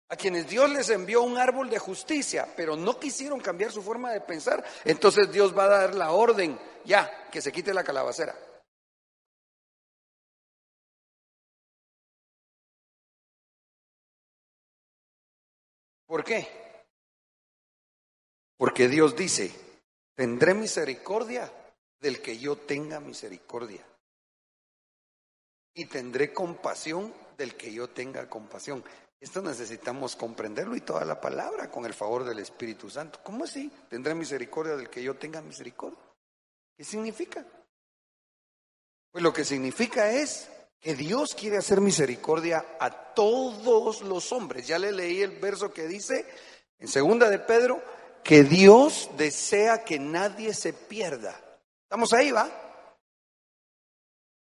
a quienes Dios les envió un árbol de justicia, pero no quisieron cambiar su forma de pensar, entonces Dios va a dar la orden, ya, que se quite la calabacera. ¿Por qué? Porque Dios dice, tendré misericordia del que yo tenga misericordia. Y tendré compasión del que yo tenga compasión. Esto necesitamos comprenderlo y toda la palabra con el favor del Espíritu Santo. ¿Cómo así? Tendré misericordia del que yo tenga misericordia. ¿Qué significa? Pues lo que significa es que Dios quiere hacer misericordia a todos los hombres. Ya le leí el verso que dice en segunda de Pedro que Dios desea que nadie se pierda. ¿Estamos ahí, va?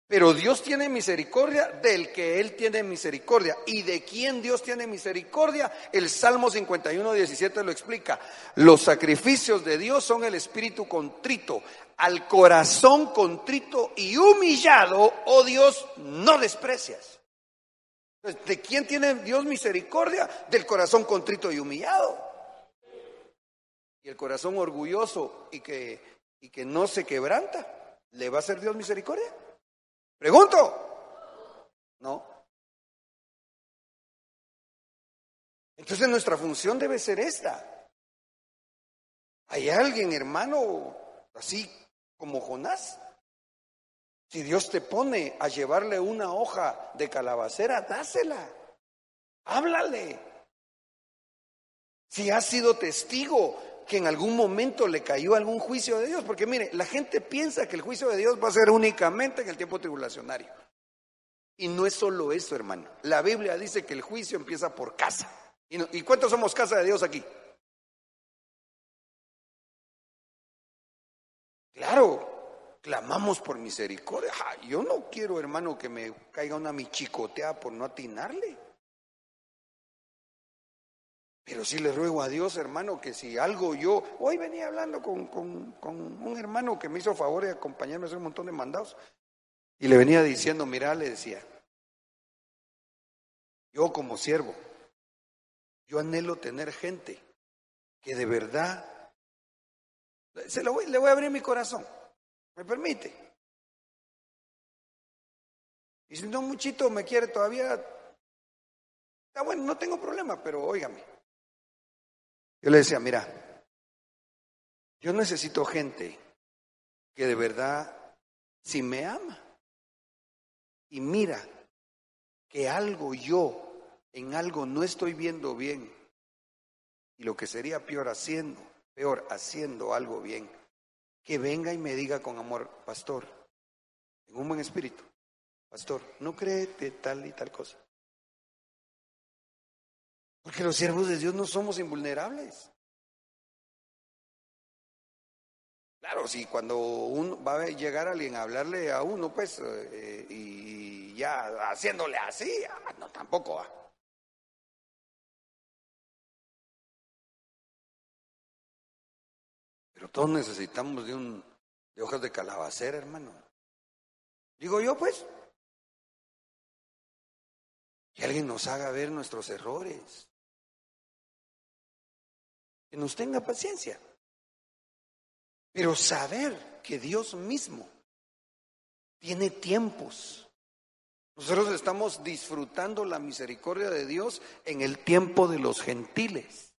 Pero Dios tiene misericordia del que Él tiene misericordia. ¿Y de quién Dios tiene misericordia? El Salmo 51, 17 lo explica. Los sacrificios de Dios son el espíritu contrito. Al corazón contrito y humillado, oh Dios, no desprecias. ¿De quién tiene Dios misericordia? Del corazón contrito y humillado. Y el corazón orgulloso y que, y que no se quebranta, ¿le va a hacer Dios misericordia? Pregunto. No. Entonces nuestra función debe ser esta. ¿Hay alguien, hermano, así como Jonás? Si Dios te pone a llevarle una hoja de calabacera, dásela. Háblale. Si has sido testigo que en algún momento le cayó algún juicio de Dios, porque mire, la gente piensa que el juicio de Dios va a ser únicamente en el tiempo tribulacionario. Y no es solo eso, hermano. La Biblia dice que el juicio empieza por casa. ¿Y, cuántos somos casa de Dios aquí? Claro, clamamos por misericordia. yo no quiero, hermano, que me caiga una michicotea por no atinarle. Pero sí le ruego a Dios, hermano, que si algo yo, hoy venía hablando con, un hermano que me hizo favor de acompañarme a hacer un montón de mandados, y le venía diciendo, mira, le decía, yo como siervo, yo anhelo tener gente que de verdad, se lo voy, le voy a abrir mi corazón, ¿me permite? Y si no, muchito me quiere todavía, está bueno, no tengo problema, pero óigame. Yo le decía, mira, yo necesito gente que de verdad, si me ama. Y mira que algo yo en algo no estoy viendo bien. Y lo que sería peor haciendo, peor haciendo algo bien, que venga y me diga con amor, pastor, en un buen espíritu, pastor, no cree de tal y tal cosa. Porque los siervos de Dios no somos invulnerables. Claro, si cuando uno va a llegar alguien a hablarle a uno, pues, eh, y ya haciéndole así, ah, no, tampoco va. Pero todos necesitamos de un de hojas de calabacera, hermano. Digo yo, pues, que alguien nos haga ver nuestros errores que nos tenga paciencia. Pero saber que Dios mismo tiene tiempos. Nosotros estamos disfrutando la misericordia de Dios en el tiempo de los gentiles.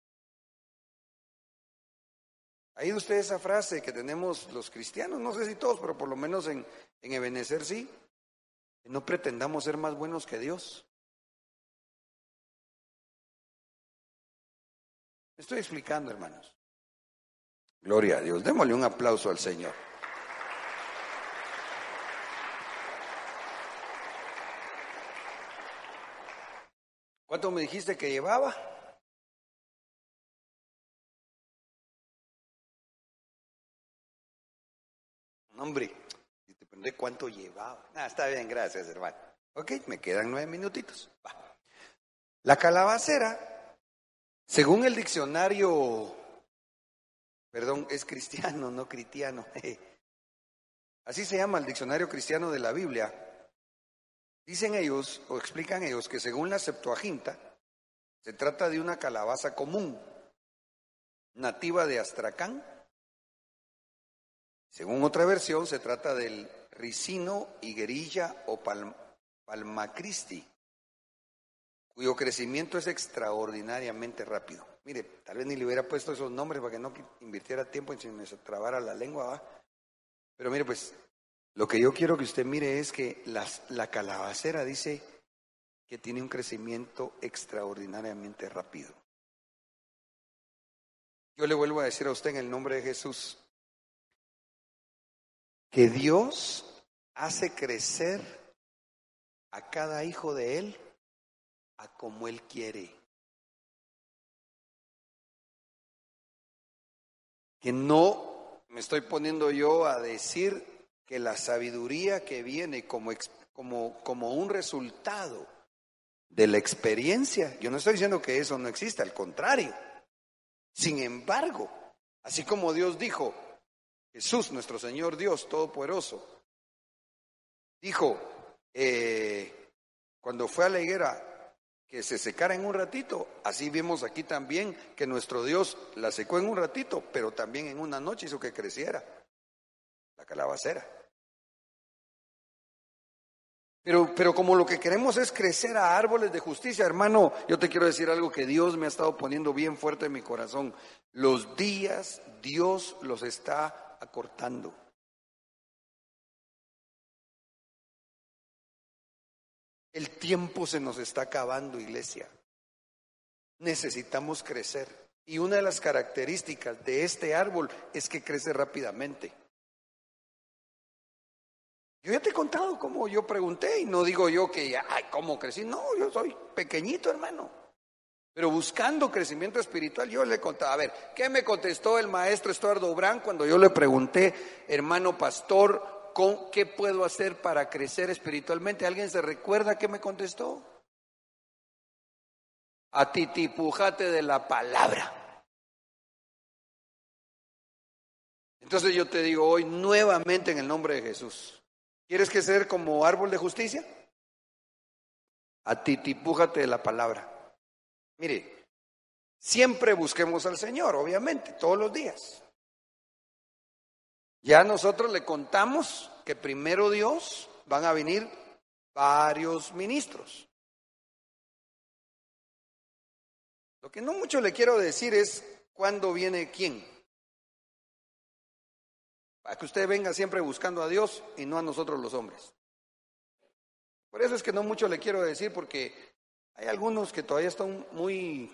¿Ha usted esa frase que tenemos los cristianos? No sé si todos, pero por lo menos en, en Ebenezer sí. Que no pretendamos ser más buenos que Dios. Estoy explicando, hermanos. Gloria a Dios. Démosle un aplauso al Señor. ¿Cuánto me dijiste que llevaba? Hombre, te pregunté cuánto llevaba. Ah, está bien, gracias, hermano. Ok, me quedan nueve minutitos. La calabacera según el diccionario, perdón, es cristiano, no cristiano. Así se llama el diccionario cristiano de la Biblia. Dicen ellos, o explican ellos, que según la Septuaginta, se trata de una calabaza común, nativa de Astracán. Según otra versión, se trata del ricino, higuerilla o palmacristi, cuyo crecimiento es extraordinariamente rápido. Mire, tal vez ni le hubiera puesto esos nombres para que no invirtiera tiempo en si me trabara la lengua, pero mire, pues lo que yo quiero que usted mire es que la calabacera dice que tiene un crecimiento extraordinariamente rápido. Yo le vuelvo a decir a usted en el nombre de Jesús que Dios hace crecer a cada hijo de Él a como Él quiere. Que no me estoy poniendo yo a decir que la sabiduría que viene como, como, como un resultado de la experiencia, yo no estoy diciendo que eso no exista, al contrario. Sin embargo, así como Dios dijo, Jesús, nuestro Señor Dios Todopoderoso, dijo, eh, cuando fue a la higuera, que se secara en un ratito. Así vimos aquí también que nuestro Dios la secó en un ratito, pero también en una noche hizo que creciera la calabacera. Pero, pero como lo que queremos es crecer a árboles de justicia, hermano, yo te quiero decir algo que Dios me ha estado poniendo bien fuerte en mi corazón. Los días Dios los está acortando. El tiempo se nos está acabando, iglesia. Necesitamos crecer. Y una de las características de este árbol es que crece rápidamente. Yo ya te he contado cómo yo pregunté y no digo yo que, ay, ¿cómo crecí? No, yo soy pequeñito, hermano. Pero buscando crecimiento espiritual, yo le contaba, a ver, ¿qué me contestó el maestro Estuardo Brán cuando yo le pregunté, hermano pastor, ¿qué puedo hacer para crecer espiritualmente? ¿Alguien se recuerda qué me contestó? Atitipujate de la palabra. Entonces yo te digo hoy nuevamente en el nombre de Jesús. ¿Quieres que ser como árbol de justicia? Atitipújate de la palabra. Mire, siempre busquemos al Señor, obviamente, todos los días. Ya nosotros le contamos que primero Dios van a venir varios ministros. Lo que no mucho le quiero decir es cuándo viene quién. Para que usted venga siempre buscando a Dios y no a nosotros los hombres. Por eso es que no mucho le quiero decir porque hay algunos que todavía están muy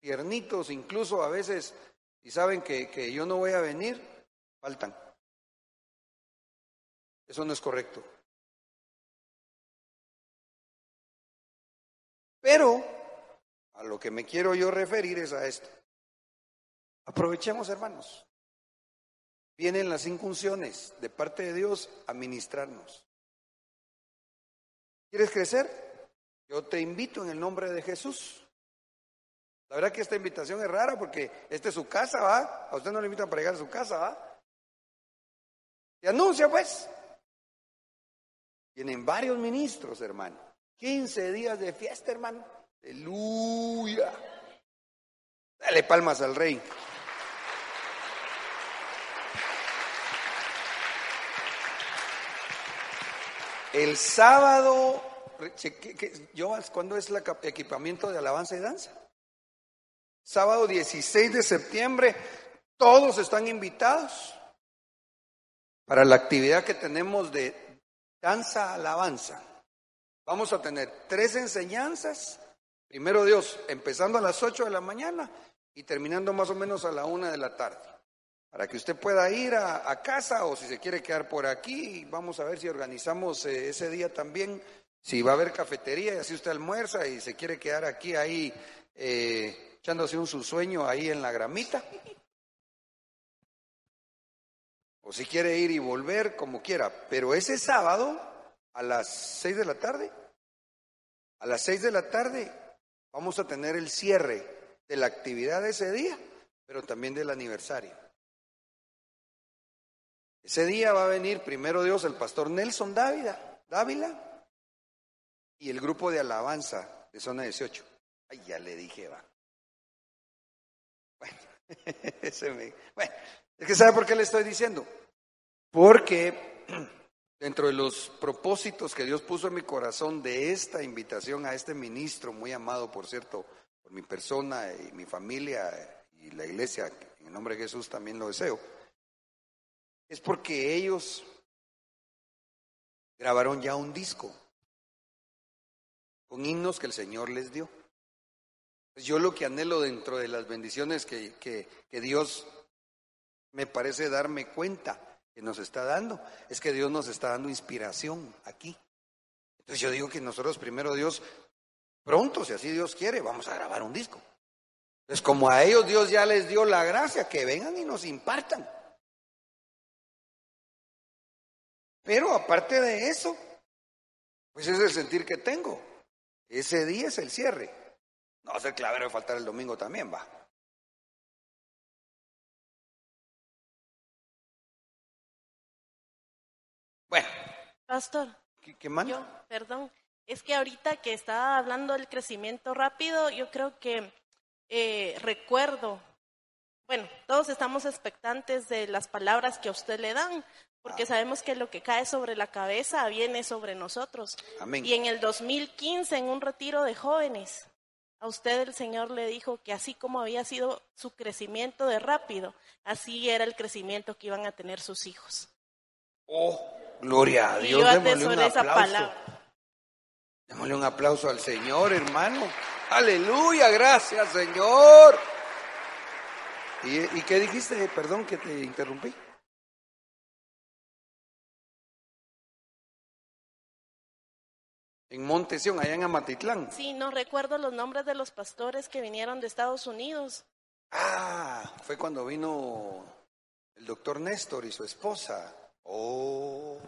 tiernitos, incluso a veces, y saben que, que yo no voy a venir, faltan. Eso no es correcto. Pero a lo que me quiero yo referir es a esto. Aprovechemos, hermanos. Vienen las incunciones de parte de Dios a ministrarnos. ¿Quieres crecer? Yo te invito en el nombre de Jesús. La verdad que esta invitación es rara porque esta es su casa, ¿va? A usted no le invitan para llegar a su casa, ¿va? Se anuncia, pues. Tienen varios ministros, hermano. 15 días de fiesta, hermano. Aleluya. Dale palmas al rey. El sábado, yo, ¿cuándo es el equipamiento de alabanza y danza? Sábado 16 de septiembre, todos están invitados para la actividad que tenemos de danza alabanza. Vamos a tener tres enseñanzas. Primero Dios, empezando a las 8 de la mañana y terminando más o menos a la una de la tarde. Para que usted pueda ir a, casa o si se quiere quedar por aquí, vamos a ver si organizamos eh, ese día también, si va a haber cafetería y así usted almuerza y se quiere quedar aquí ahí eh, echándose un su sueño ahí en la gramita. O si quiere ir y volver, como quiera. Pero ese sábado, a las seis de la tarde, a las seis de la tarde, vamos a tener el cierre de la actividad de ese día, pero también del aniversario. Ese día va a venir primero Dios el pastor Nelson Dávila, Dávila y el grupo de alabanza de zona 18. Ay, ya le dije, va. Bueno, ese me, bueno, es que ¿sabe por qué le estoy diciendo? Porque dentro de los propósitos que Dios puso en mi corazón de esta invitación a este ministro, muy amado, por cierto, por mi persona y mi familia y la iglesia, en el nombre de Jesús también lo deseo, es porque ellos grabaron ya un disco con himnos que el Señor les dio. Pues yo lo que anhelo dentro de las bendiciones que, que, que Dios me parece darme cuenta que nos está dando, es que Dios nos está dando inspiración aquí. Entonces yo digo que nosotros primero Dios, pronto, si así Dios quiere, vamos a grabar un disco. Entonces como a ellos Dios ya les dio la gracia, que vengan y nos impartan. Pero aparte de eso, pues es el sentir que tengo. Ese día es el cierre. No ser clavero de faltar el domingo también, va. Bueno. Pastor. ¿Qué, qué Yo, perdón. Es que ahorita que estaba hablando del crecimiento rápido, yo creo que eh, recuerdo, bueno, todos estamos expectantes de las palabras que a usted le dan, porque ah. sabemos que lo que cae sobre la cabeza viene sobre nosotros. Amén. Y en el 2015, en un retiro de jóvenes, a usted el Señor le dijo que así como había sido su crecimiento de rápido, así era el crecimiento que iban a tener sus hijos. Oh, Gloria a Dios. Démosle un aplauso. Démosle un aplauso al Señor, hermano. Aleluya, gracias, Señor. ¿Y, qué dijiste? Perdón que te interrumpí. En Montesión, allá en Amatitlán. Sí, no recuerdo los nombres de los pastores que vinieron de Estados Unidos. Ah, fue cuando vino el doctor Néstor y su esposa. Oh.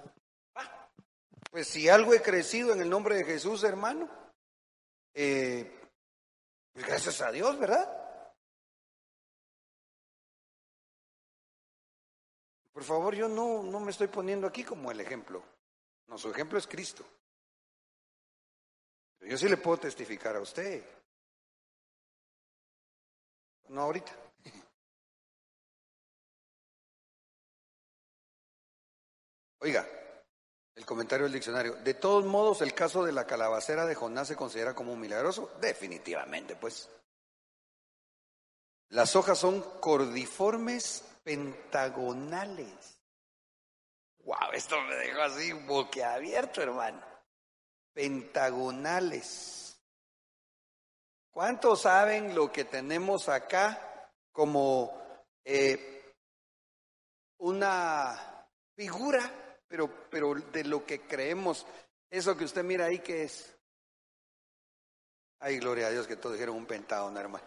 Pues si algo he crecido en el nombre de Jesús, hermano, eh, Pues gracias a Dios, ¿verdad? Por favor, yo no, no me estoy poniendo aquí como el ejemplo. No, su ejemplo es Cristo. Yo sí le puedo testificar a usted. No ahorita. Oiga, el comentario del diccionario. De todos modos, el caso de la calabacera de Jonás se considera como un milagroso. Definitivamente, pues. Las hojas son cordiformes pentagonales. Wow, esto me dejó así boquiabierto, hermano. Pentagonales. ¿Cuántos saben lo que tenemos acá como eh, una figura, pero, pero de lo que creemos? Eso que usted mira ahí, ¿qué es? Ay, gloria a Dios que todos dijeron un pentágono, hermano.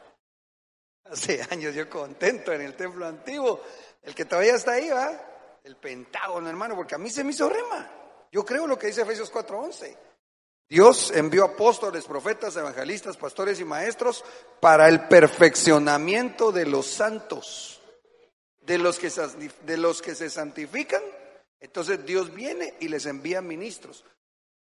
Hace años yo contento en el templo antiguo. El que todavía está ahí, ¿va? El pentágono, hermano, porque a mí se me hizo rema. Yo creo lo que dice Efesios 4:11. Dios envió apóstoles, profetas, evangelistas, pastores y maestros para el perfeccionamiento de los santos, de los que de los que se santifican. Entonces Dios viene y les envía ministros.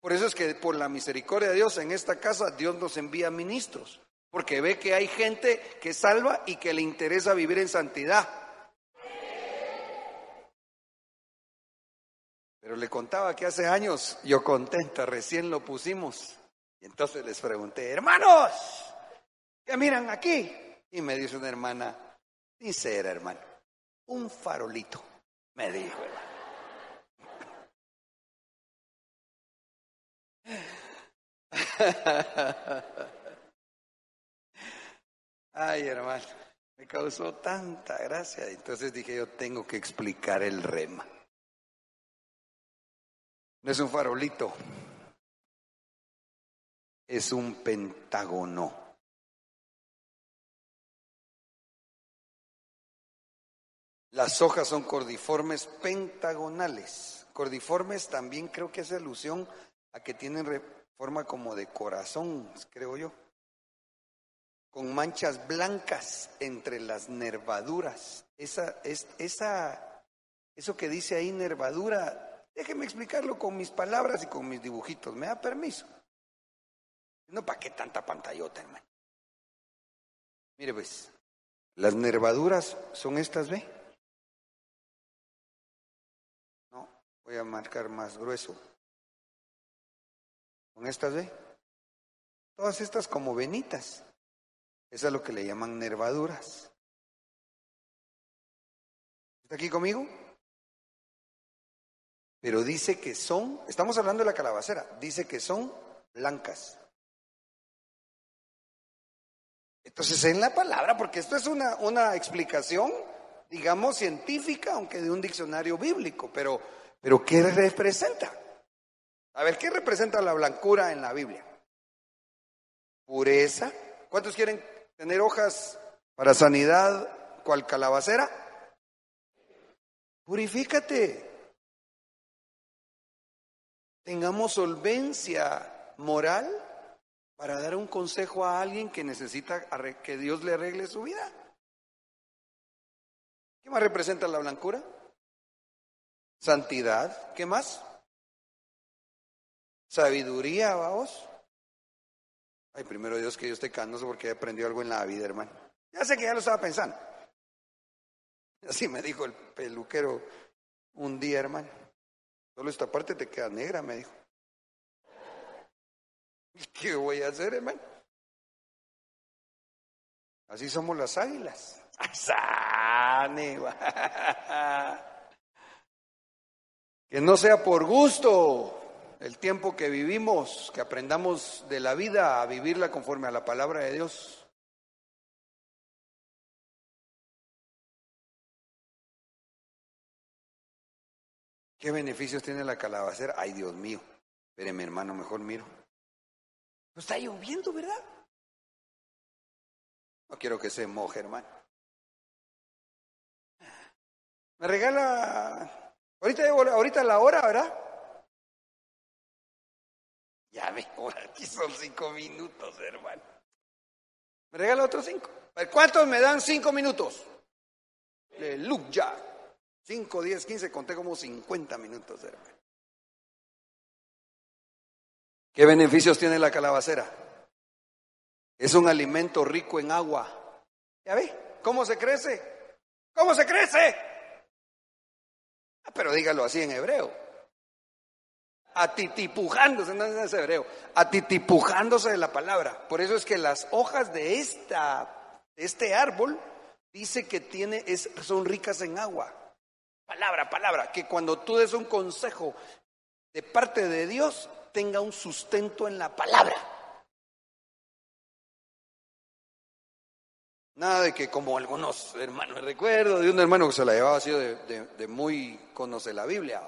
Por eso es que por la misericordia de Dios en esta casa Dios nos envía ministros, porque ve que hay gente que salva y que le interesa vivir en santidad. Pero le contaba que hace años, yo contenta, recién lo pusimos. Y entonces les pregunté, hermanos, ¿qué miran aquí? Y me dice una hermana, sincera hermano, un farolito, me dijo. Ay, hermano, me causó tanta gracia. Entonces dije, yo tengo que explicar el rema. No es un farolito, es un pentágono. Las hojas son cordiformes pentagonales. Cordiformes también creo que hace alusión a que tienen forma como de corazón, creo yo, con manchas blancas entre las nervaduras. Esa, es, esa, eso que dice ahí nervadura Déjeme explicarlo con mis palabras y con mis dibujitos. ¿Me da permiso? No, ¿para qué tanta pantallota, hermano? Mire, pues, las nervaduras son estas, ¿ve? No, voy a marcar más grueso. ¿Con estas, ve? Todas estas como venitas. Eso es lo que le llaman nervaduras. ¿Está aquí conmigo? Pero dice que son, estamos hablando de la calabacera, dice que son blancas. Entonces en la palabra, porque esto es una, una explicación, digamos, científica, aunque de un diccionario bíblico, pero, pero ¿qué representa? A ver, ¿qué representa la blancura en la Biblia? Pureza. ¿Cuántos quieren tener hojas para sanidad cual calabacera? Purifícate tengamos solvencia moral para dar un consejo a alguien que necesita que Dios le arregle su vida. ¿Qué más representa la blancura? Santidad. ¿Qué más? Sabiduría, vamos. Ay, primero Dios que yo esté canoso porque he aprendido algo en la vida, hermano. Ya sé que ya lo estaba pensando. Así me dijo el peluquero un día, hermano. Solo esta parte te queda negra, me dijo. ¿Qué voy a hacer, hermano? Así somos las águilas. Que no sea por gusto el tiempo que vivimos, que aprendamos de la vida a vivirla conforme a la palabra de Dios. ¿Qué beneficios tiene la calabacera? Ay, Dios mío. mi hermano, mejor miro. Está lloviendo, ¿verdad? No quiero que se moje, hermano. Me regala. Ahorita, ahorita la hora, ¿verdad? Ya ve, aquí son cinco minutos, hermano. ¿Me regala otros cinco? ¿Cuántos me dan cinco minutos? Aleluya. Cinco, diez, quince, conté como cincuenta minutos, hermano. ¿Qué beneficios tiene la calabacera? Es un alimento rico en agua. ¿Ya ve? ¿Cómo se crece? ¿Cómo se crece? Ah, pero dígalo así en hebreo. Atitipujándose, no es hebreo. Atitipujándose de la palabra. Por eso es que las hojas de, esta, este árbol dice que tiene, es, son ricas en agua. Palabra, palabra. Que cuando tú des un consejo de parte de Dios, tenga un sustento en la palabra. Nada de que como algunos hermanos, recuerdo de un hermano que se la llevaba así de, muy conoce la Biblia,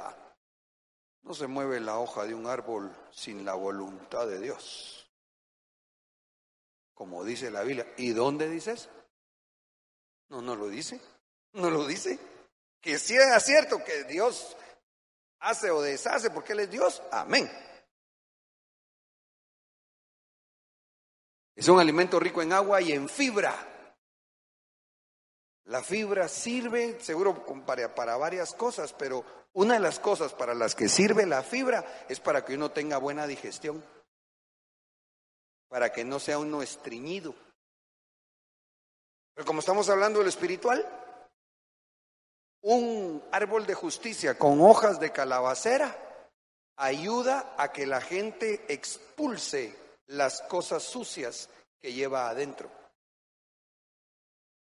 no se mueve la hoja de un árbol sin la voluntad de Dios, como dice la Biblia. ¿Y dónde dice eso? No, no lo dice, no lo dice. Que sea cierto que Dios hace o deshace porque Él es Dios, amén. Es un alimento rico en agua y en fibra. La fibra sirve, seguro, para, para, varias cosas, pero una de las cosas para las que sirve la fibra es para que uno tenga buena digestión, para que no sea uno estreñido. Pero como estamos hablando del espiritual, un árbol de justicia con hojas de calabacera ayuda a que la gente expulse las cosas sucias que lleva adentro.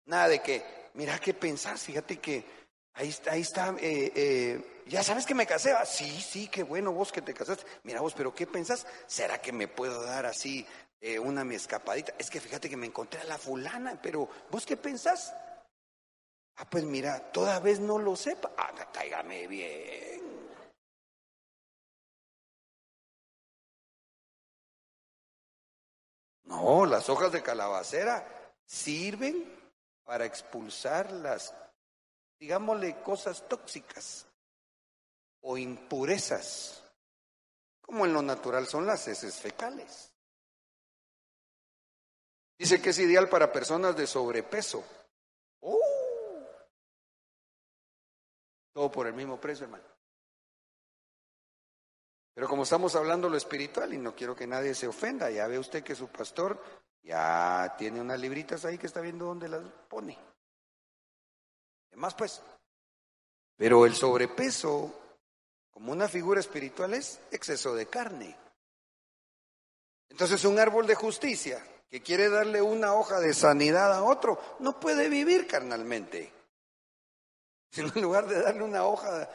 Nada de que, mira qué pensás, fíjate que ahí está, ahí está, eh, eh, ya sabes que me casé, ah, sí, sí, qué bueno vos que te casaste, mira vos, pero ¿qué pensás? ¿Será que me puedo dar así eh, una mi escapadita? Es que fíjate que me encontré a la fulana, pero ¿vos qué pensás? Ah, pues mira, toda vez no lo sepa, ah, cáigame bien. No, las hojas de calabacera sirven para expulsar las, digámosle, cosas tóxicas o impurezas, como en lo natural son las heces fecales. Dice que es ideal para personas de sobrepeso. ¡Oh! Todo por el mismo precio, hermano. Pero como estamos hablando lo espiritual y no quiero que nadie se ofenda, ya ve usted que su pastor ya tiene unas libritas ahí que está viendo dónde las pone. Además, pues, pero el sobrepeso, como una figura espiritual, es exceso de carne. Entonces, un árbol de justicia que quiere darle una hoja de sanidad a otro, no puede vivir carnalmente. En lugar de darle una hoja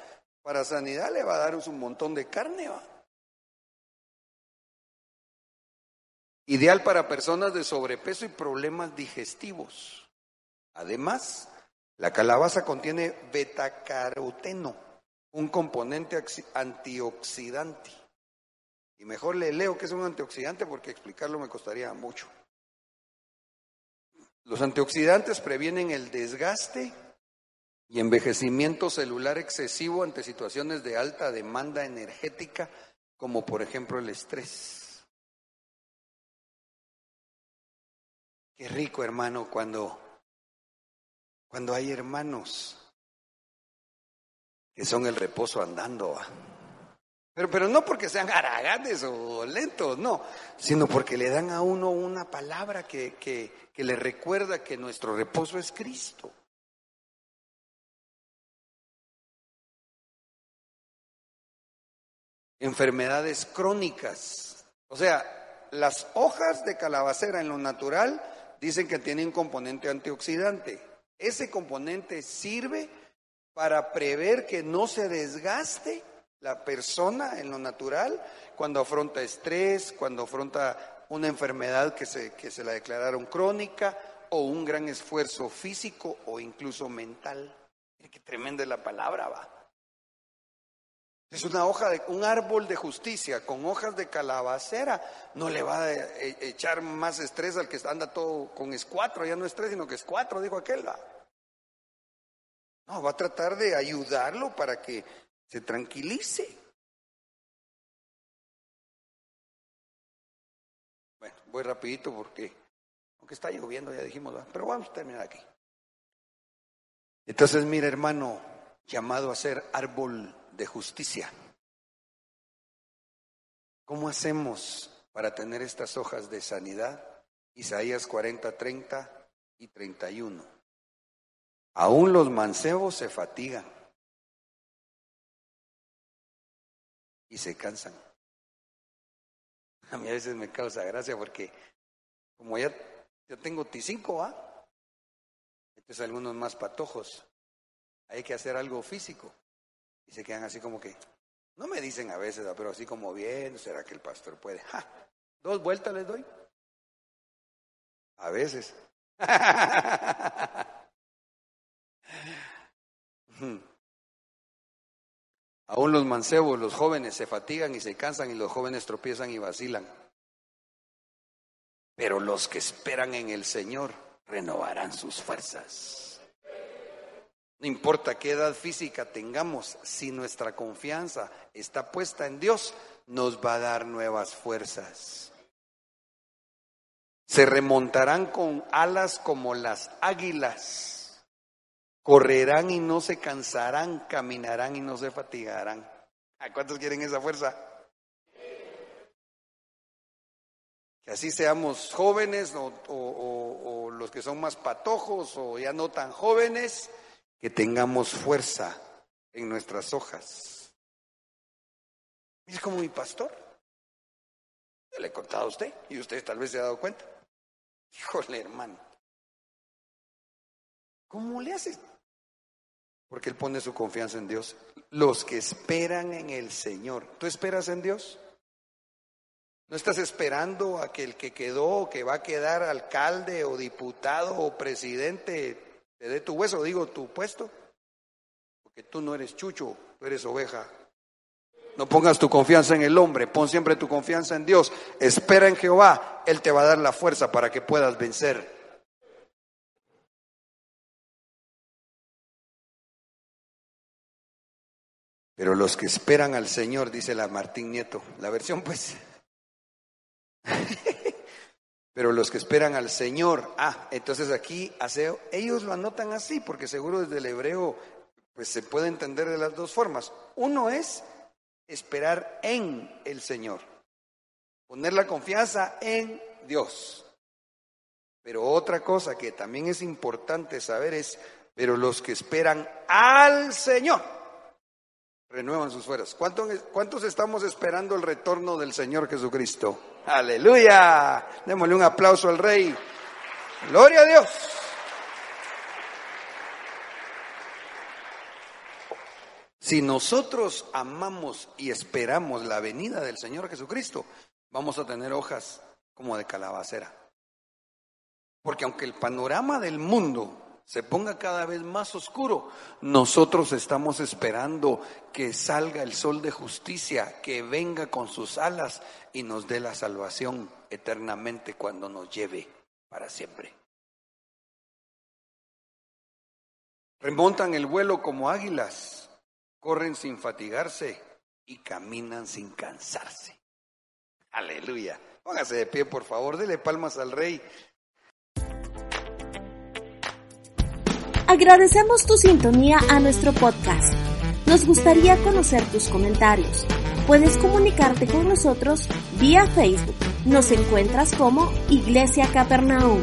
para sanidad le va a dar un montón de carne. Ideal para personas de sobrepeso y problemas digestivos. Además, la calabaza contiene betacaroteno, un componente antioxidante. Y mejor le leo que es un antioxidante porque explicarlo me costaría mucho. Los antioxidantes previenen el desgaste y envejecimiento celular excesivo ante situaciones de alta demanda energética, como por ejemplo el estrés. Qué rico, hermano, cuando, cuando hay hermanos que son el reposo andando. Pero, pero no porque sean haraganes o lentos, no, sino porque le dan a uno una palabra que, que, que le recuerda que nuestro reposo es Cristo. Enfermedades crónicas. O sea, las hojas de calabacera en lo natural dicen que tienen componente antioxidante. Ese componente sirve para prever que no se desgaste la persona en lo natural cuando afronta estrés, cuando afronta una enfermedad que se, que se la declararon crónica o un gran esfuerzo físico o incluso mental. Qué tremenda es la palabra, va. Es una hoja de un árbol de justicia con hojas de calabacera. No le va a e, echar más estrés al que anda todo con escuatro, ya no estrés, sino que es cuatro, dijo aquel. No, va a tratar de ayudarlo para que se tranquilice. Bueno, voy rapidito porque Porque está lloviendo, ya dijimos, pero vamos a terminar aquí. Entonces, mira, hermano, llamado a ser árbol de justicia. ¿Cómo hacemos para tener estas hojas de sanidad? Isaías 40, 30 y 31. Aún los mancebos se fatigan y se cansan. A mí a veces me causa gracia porque como ya, tengo T5, ¿ah? Entonces algunos más patojos. Hay que hacer algo físico. Y se quedan así como que, no me dicen a veces, pero así como bien, ¿será que el pastor puede? Dos vueltas les doy. A veces. Aún los mancebos, los jóvenes se fatigan y se cansan y los jóvenes tropiezan y vacilan. Pero los que esperan en el Señor renovarán sus fuerzas. No importa qué edad física tengamos, si nuestra confianza está puesta en Dios, nos va a dar nuevas fuerzas. Se remontarán con alas como las águilas. Correrán y no se cansarán, caminarán y no se fatigarán. ¿A cuántos quieren esa fuerza? Que así seamos jóvenes o, o los que son más patojos o ya no tan jóvenes, que tengamos fuerza en nuestras hojas. Es como mi pastor. le he contado a usted y usted tal vez se ha dado cuenta. Híjole, hermano. ¿Cómo le hace? Porque él pone su confianza en Dios. Los que esperan en el Señor. ¿Tú esperas en Dios? ¿No estás esperando a que el que quedó o que va a quedar alcalde o diputado o presidente te dé tu hueso, digo, tu puesto? Porque tú no eres chucho, tú eres oveja. No pongas tu confianza en el hombre, pon siempre tu confianza en Dios. Espera en Jehová, Él te va a dar la fuerza para que puedas vencer. Pero los que esperan al Señor, dice la Martín Nieto, la versión pues. Pero los que esperan al Señor, ah, entonces aquí ellos lo anotan así, porque seguro desde el hebreo pues se puede entender de las dos formas. Uno es esperar en el Señor, poner la confianza en Dios. Pero otra cosa que también es importante saber es, pero los que esperan al Señor, renuevan sus fuerzas. ¿Cuántos, ¿Cuántos estamos esperando el retorno del Señor Jesucristo? Aleluya. Démosle un aplauso al Rey. Gloria a Dios. Si nosotros amamos y esperamos la venida del Señor Jesucristo, vamos a tener hojas como de calabacera. Porque aunque el panorama del mundo se ponga cada vez más oscuro, nosotros estamos esperando que salga el sol de justicia, que venga con sus alas y nos dé la salvación eternamente cuando nos lleve para siempre. Remontan el vuelo como águilas corren sin fatigarse y caminan sin cansarse. Aleluya. Póngase de pie, por favor, dele palmas al rey. Agradecemos tu sintonía a nuestro podcast. Nos gustaría conocer tus comentarios. Puedes comunicarte con nosotros vía Facebook. Nos encuentras como Iglesia Capernaum.